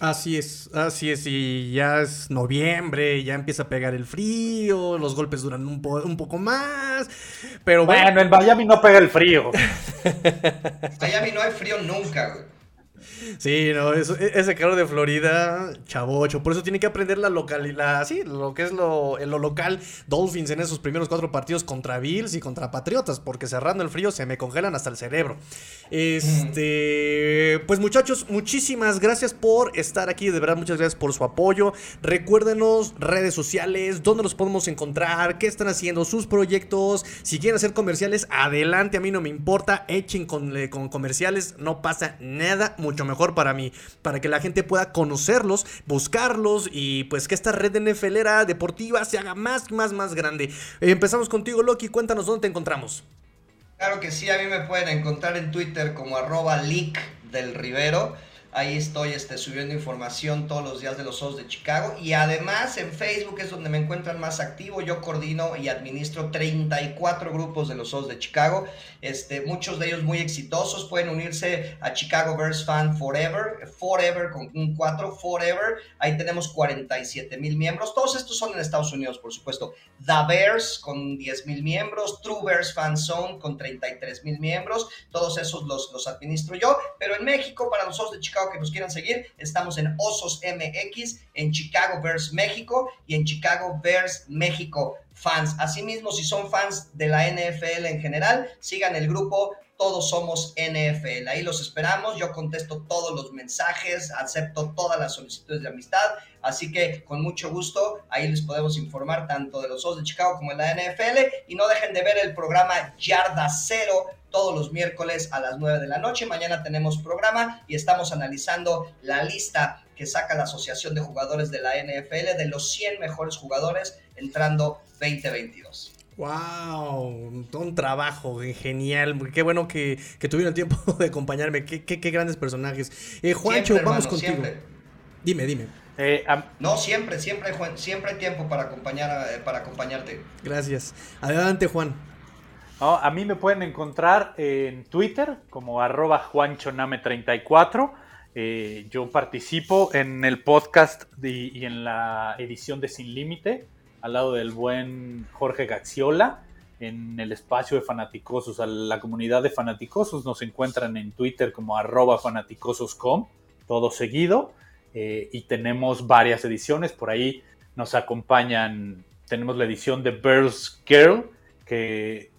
Así es, así es, y ya es noviembre, ya empieza a pegar el frío, los golpes duran un, un poco más, pero bueno. Bueno, en Miami no pega el frío. (laughs) Miami no hay frío nunca, güey. Sí, no, e, ese calor de Florida, chavocho. Por eso tiene que aprender la localidad, sí, lo que es lo, lo, local. Dolphins en esos primeros cuatro partidos contra Bills y contra Patriotas, porque cerrando el frío se me congelan hasta el cerebro. Este, pues muchachos, muchísimas gracias por estar aquí. De verdad, muchas gracias por su apoyo. Recuérdenos redes sociales, dónde los podemos encontrar, qué están haciendo, sus proyectos. Si quieren hacer comerciales, adelante, a mí no me importa. Echen con, con comerciales, no pasa nada, mucho mejor para mí, para que la gente pueda conocerlos, buscarlos y pues que esta red NFLera deportiva se haga más, más, más grande. Empezamos contigo, Loki, cuéntanos dónde te encontramos. Claro que sí, a mí me pueden encontrar en Twitter como arroba leak del Rivero. Ahí estoy este, subiendo información todos los días de los Osos de Chicago. Y además en Facebook es donde me encuentran más activo. Yo coordino y administro 34 grupos de los Osos de Chicago. Este, muchos de ellos muy exitosos. Pueden unirse a Chicago Bears Fan Forever. Forever con un 4. Forever. Ahí tenemos 47 mil miembros. Todos estos son en Estados Unidos, por supuesto. The Bears con 10 mil miembros. True Bears Fan Zone con 33 mil miembros. Todos esos los, los administro yo. Pero en México, para los Osos de Chicago, que nos quieran seguir, estamos en Osos MX, en Chicago Bears México y en Chicago Bears México fans. Asimismo, si son fans de la NFL en general, sigan el grupo todos somos NFL. Ahí los esperamos. Yo contesto todos los mensajes, acepto todas las solicitudes de amistad. Así que con mucho gusto, ahí les podemos informar tanto de los Osos de Chicago como de la NFL. Y no dejen de ver el programa Yarda Cero todos los miércoles a las 9 de la noche. Mañana tenemos programa y estamos analizando la lista que saca la Asociación de Jugadores de la NFL de los 100 mejores jugadores entrando 2022. ¡Wow! Un trabajo genial. Qué bueno que, tuvieron el tiempo (laughs) de acompañarme. Qué, qué, grandes personajes. Eh, Juancho, vamos contigo. Dime, dime. Eh, no, siempre, siempre, Juan, siempre hay tiempo para, acompañar, eh, para acompañarte. Gracias. Adelante, Juan. a mí me pueden encontrar en Twitter como arroba juanchoname34. yo participo en el podcast y en la edición de Sin Límite al lado del buen Jorge Gaxiola en el espacio de fanaticosos. A la comunidad de fanaticosos nos encuentran en Twitter como arroba fanaticososcom, todo seguido. Eh, y tenemos varias ediciones. Por ahí nos acompañan, tenemos la edición de Birds Girl, que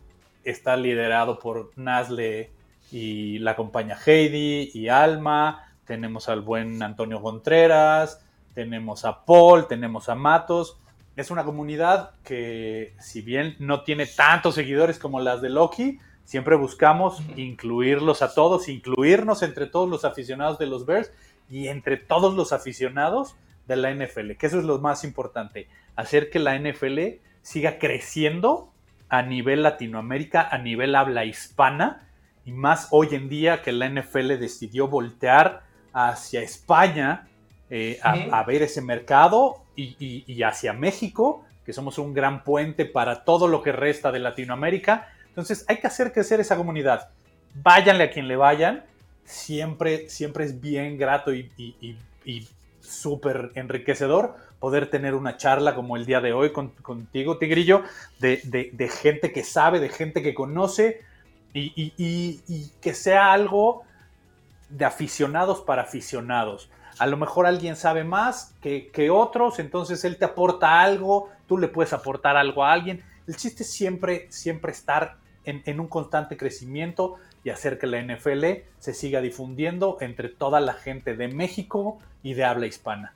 está liderado por Nasle y la acompaña Heidi y Alma. Tenemos al buen Antonio Contreras, tenemos a Paul, tenemos a Matos es una comunidad que, si bien no tiene tantos seguidores como las de Loki, siempre buscamos incluirlos a todos, incluirnos entre todos los aficionados de los Bears y entre todos los aficionados de la NFL, que eso es lo más importante, hacer que la NFL siga creciendo a nivel Latinoamérica, a nivel habla hispana, y más hoy en día que la NFL decidió voltear hacia España eh, a, ver ese mercado y, hacia México, que somos un gran puente para todo lo que resta de Latinoamérica. Entonces hay que hacer crecer esa comunidad. Váyanle a quien le vayan. Siempre, siempre es bien grato y, súper enriquecedor poder tener una charla como el día de hoy contigo, Tigrillo, de, de, gente que sabe, de gente que conoce y que sea algo de aficionados para aficionados a lo mejor alguien sabe más que, otros, entonces él te aporta algo, tú le puedes aportar algo a alguien. El chiste es siempre, siempre estar en, un constante crecimiento y hacer que la NFL se siga difundiendo entre toda la gente de México y de habla hispana.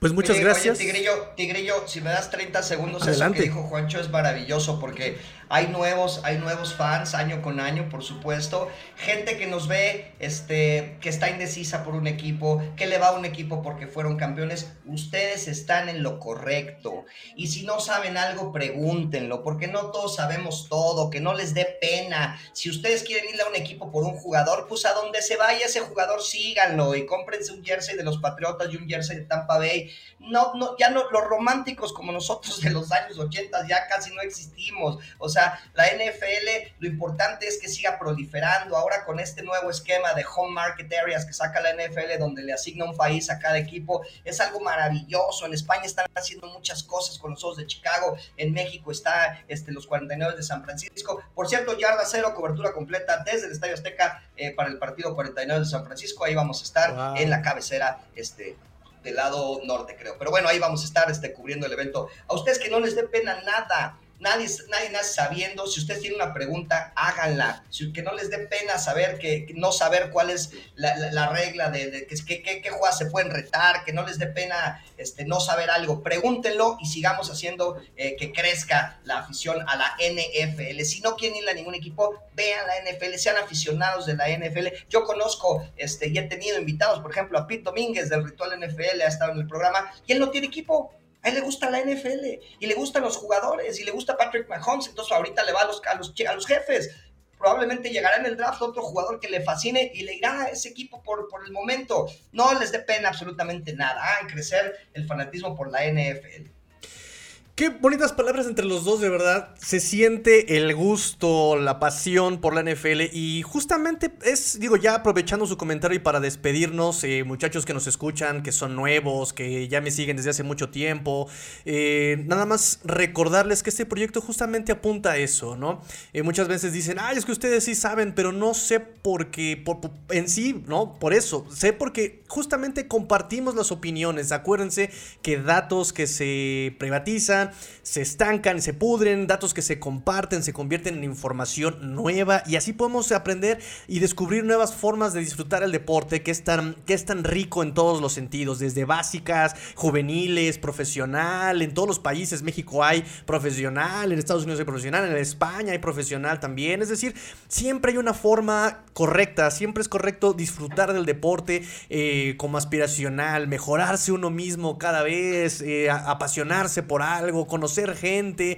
Pues muchas gracias. Tigrillo, Tigrillo, si me das 30 segundos, eso que dijo Juancho es maravilloso porque Hay nuevos, hay nuevos fans año con año, por supuesto. Gente que nos ve, este, que está indecisa por un equipo, que le va a un equipo porque fueron campeones. Ustedes están en lo correcto. Y si no saben algo, pregúntenlo, porque no todos sabemos todo, que no les dé pena. Si ustedes quieren ir a un equipo por un jugador, pues a donde se vaya ese jugador, síganlo y cómprense un jersey de los Patriotas y un jersey de Tampa Bay. No, no, ya no, los románticos como nosotros de los años 80 ya casi no existimos. O sea, la NFL, lo importante es que siga proliferando. Ahora con este nuevo esquema de home market areas que saca la NFL, donde le asigna un país a cada equipo, es algo maravilloso. En España están haciendo muchas cosas con los ojos de Chicago. En México está este, los 49 de San Francisco. Por cierto, yarda cero, cobertura completa desde el Estadio Azteca eh, para el partido 49 de San Francisco. Ahí vamos a estar en la cabecera este, del lado norte, creo. Pero bueno, ahí vamos a estar este, cubriendo el evento. A ustedes que no les dé pena nada Nadie, nadie nace sabiendo. Si ustedes tienen una pregunta, háganla. Si, que no les dé pena saber que, no saber cuál es la, regla de, que, qué qué jugadas se pueden retar, que no les dé pena este, no saber algo. Pregúntenlo y sigamos haciendo eh, que crezca la afición a la NFL. Si no quieren ir a ningún equipo, vean la NFL, sean aficionados de la NFL. Yo conozco este, y he tenido invitados, por ejemplo, a Pete Domínguez del Ritual NFL, ha estado en el programa y él no tiene equipo a él le gusta la NFL y le gustan los jugadores y le gusta Patrick Mahomes, entonces ahorita le va a los, a los, a los jefes. Probablemente llegará en el draft otro jugador que le fascine y le irá a ese equipo por, por el momento. No les dé pena absolutamente nada. Hagan crecer el fanatismo por la NFL. Qué bonitas palabras entre los dos, de verdad. Se siente el gusto, la pasión por la NFL y justamente es, digo, ya aprovechando su comentario y para despedirnos, eh, muchachos que nos escuchan, que son nuevos, que ya me siguen desde hace mucho tiempo, eh, nada más recordarles que este proyecto justamente apunta a eso, ¿no? Eh, muchas veces dicen, ay, es que ustedes sí saben, pero no sé por qué, en sí, ¿no? Por eso, sé porque justamente compartimos las opiniones. Acuérdense que datos que se privatizan, se estancan, se pudren, datos que se comparten, se convierten en información nueva y así podemos aprender y descubrir nuevas formas de disfrutar el deporte que es tan, que es tan rico en todos los sentidos, desde básicas, juveniles, profesional, en todos los países, México hay profesional, en Estados Unidos hay profesional, en España hay profesional también, es decir, siempre hay una forma correcta, siempre es correcto disfrutar del deporte eh, como aspiracional, mejorarse uno mismo cada vez, eh, apasionarse por algo conocer gente,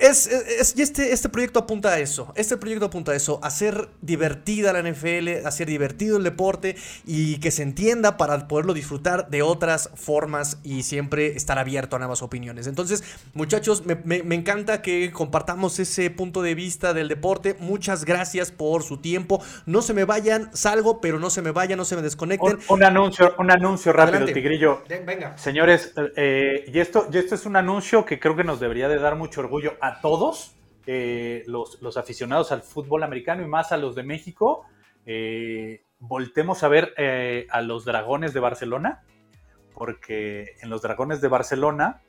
es, y este, este proyecto apunta a eso. Este proyecto apunta a eso. Hacer divertida la NFL, hacer divertido el deporte y que se entienda para poderlo disfrutar de otras formas y siempre estar abierto a nuevas opiniones. Entonces, muchachos, me, encanta que compartamos ese punto de vista del deporte. Muchas gracias por su tiempo. No se me vayan, salgo, pero no se me vayan, no se me desconecten. Un, anuncio, un anuncio rápido, Tigrillo. Venga. Señores, eh, y, esto, y esto es un anuncio que creo que nos debería de dar mucho orgullo a todos eh, los, aficionados al fútbol americano y más a los de México, eh, voltemos a ver eh, a los Dragones de Barcelona, porque en los Dragones de Barcelona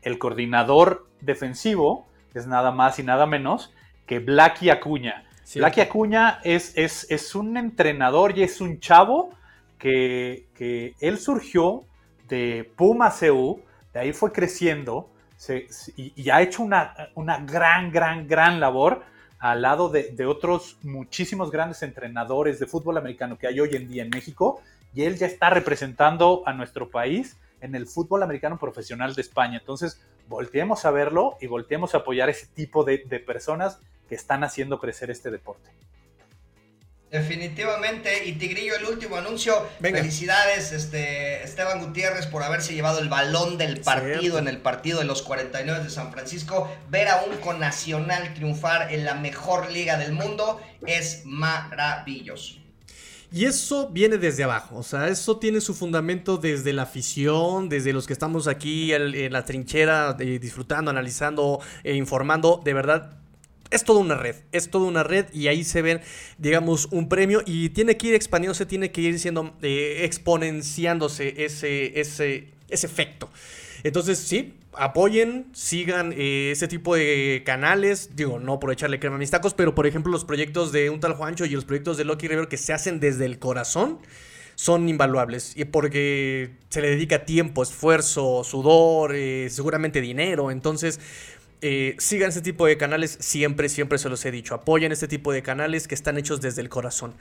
el coordinador defensivo es nada más y nada menos que Blacky Acuña. Blacky Acuña es, es, es, un entrenador y es un chavo que, que él surgió de Puma CU, de ahí fue creciendo, y, ha hecho una, gran, gran, gran labor al lado de, otros muchísimos grandes entrenadores de fútbol americano que hay hoy en día en México, y él ya está representando a nuestro país en el fútbol americano profesional de España. Entonces, volteemos a verlo y volteemos a apoyar ese tipo de personas que están haciendo crecer este deporte. Definitivamente. Y Tigrillo, el último anuncio. Felicidades, este, Esteban Gutiérrez, por haberse llevado el balón del partido en el partido de los 49 de San Francisco. Ver a un conacional triunfar en la mejor liga del mundo es maravilloso. Y eso viene desde abajo, o sea, eso tiene su fundamento desde la afición, desde los que estamos aquí en la trinchera, eh, disfrutando, analizando, e informando. De verdad, es toda una red, es toda una red y ahí se ven, digamos, un premio y tiene que ir expandiéndose, tiene que ir siendo eh, exponenciándose ese, ese, ese efecto. Entonces, sí, apoyen, sigan eh, ese tipo de canales. Digo, no por echarle crema a mis tacos, pero por ejemplo, los proyectos de un tal Juancho y los proyectos de Loki River que se hacen desde el corazón son invaluables. Y porque se le dedica tiempo, esfuerzo, sudor, eh, seguramente dinero. Entonces, eh, sigan este tipo de canales, siempre, siempre se los he dicho. Apoyen este tipo de canales que están hechos desde el corazón.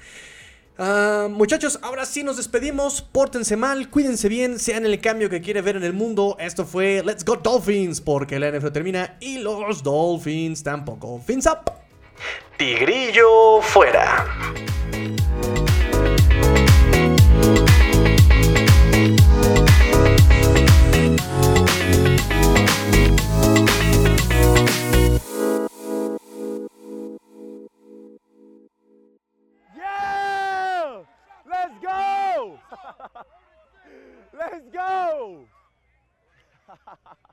Ah, muchachos, ahora sí nos despedimos. Pórtense mal, cuídense bien, sean el cambio que quiere ver en el mundo. Esto fue Let's Go Dolphins, porque la NFL termina y los Dolphins tampoco. Fins up. Tigrillo fuera. Let's go! (laughs) (laughs)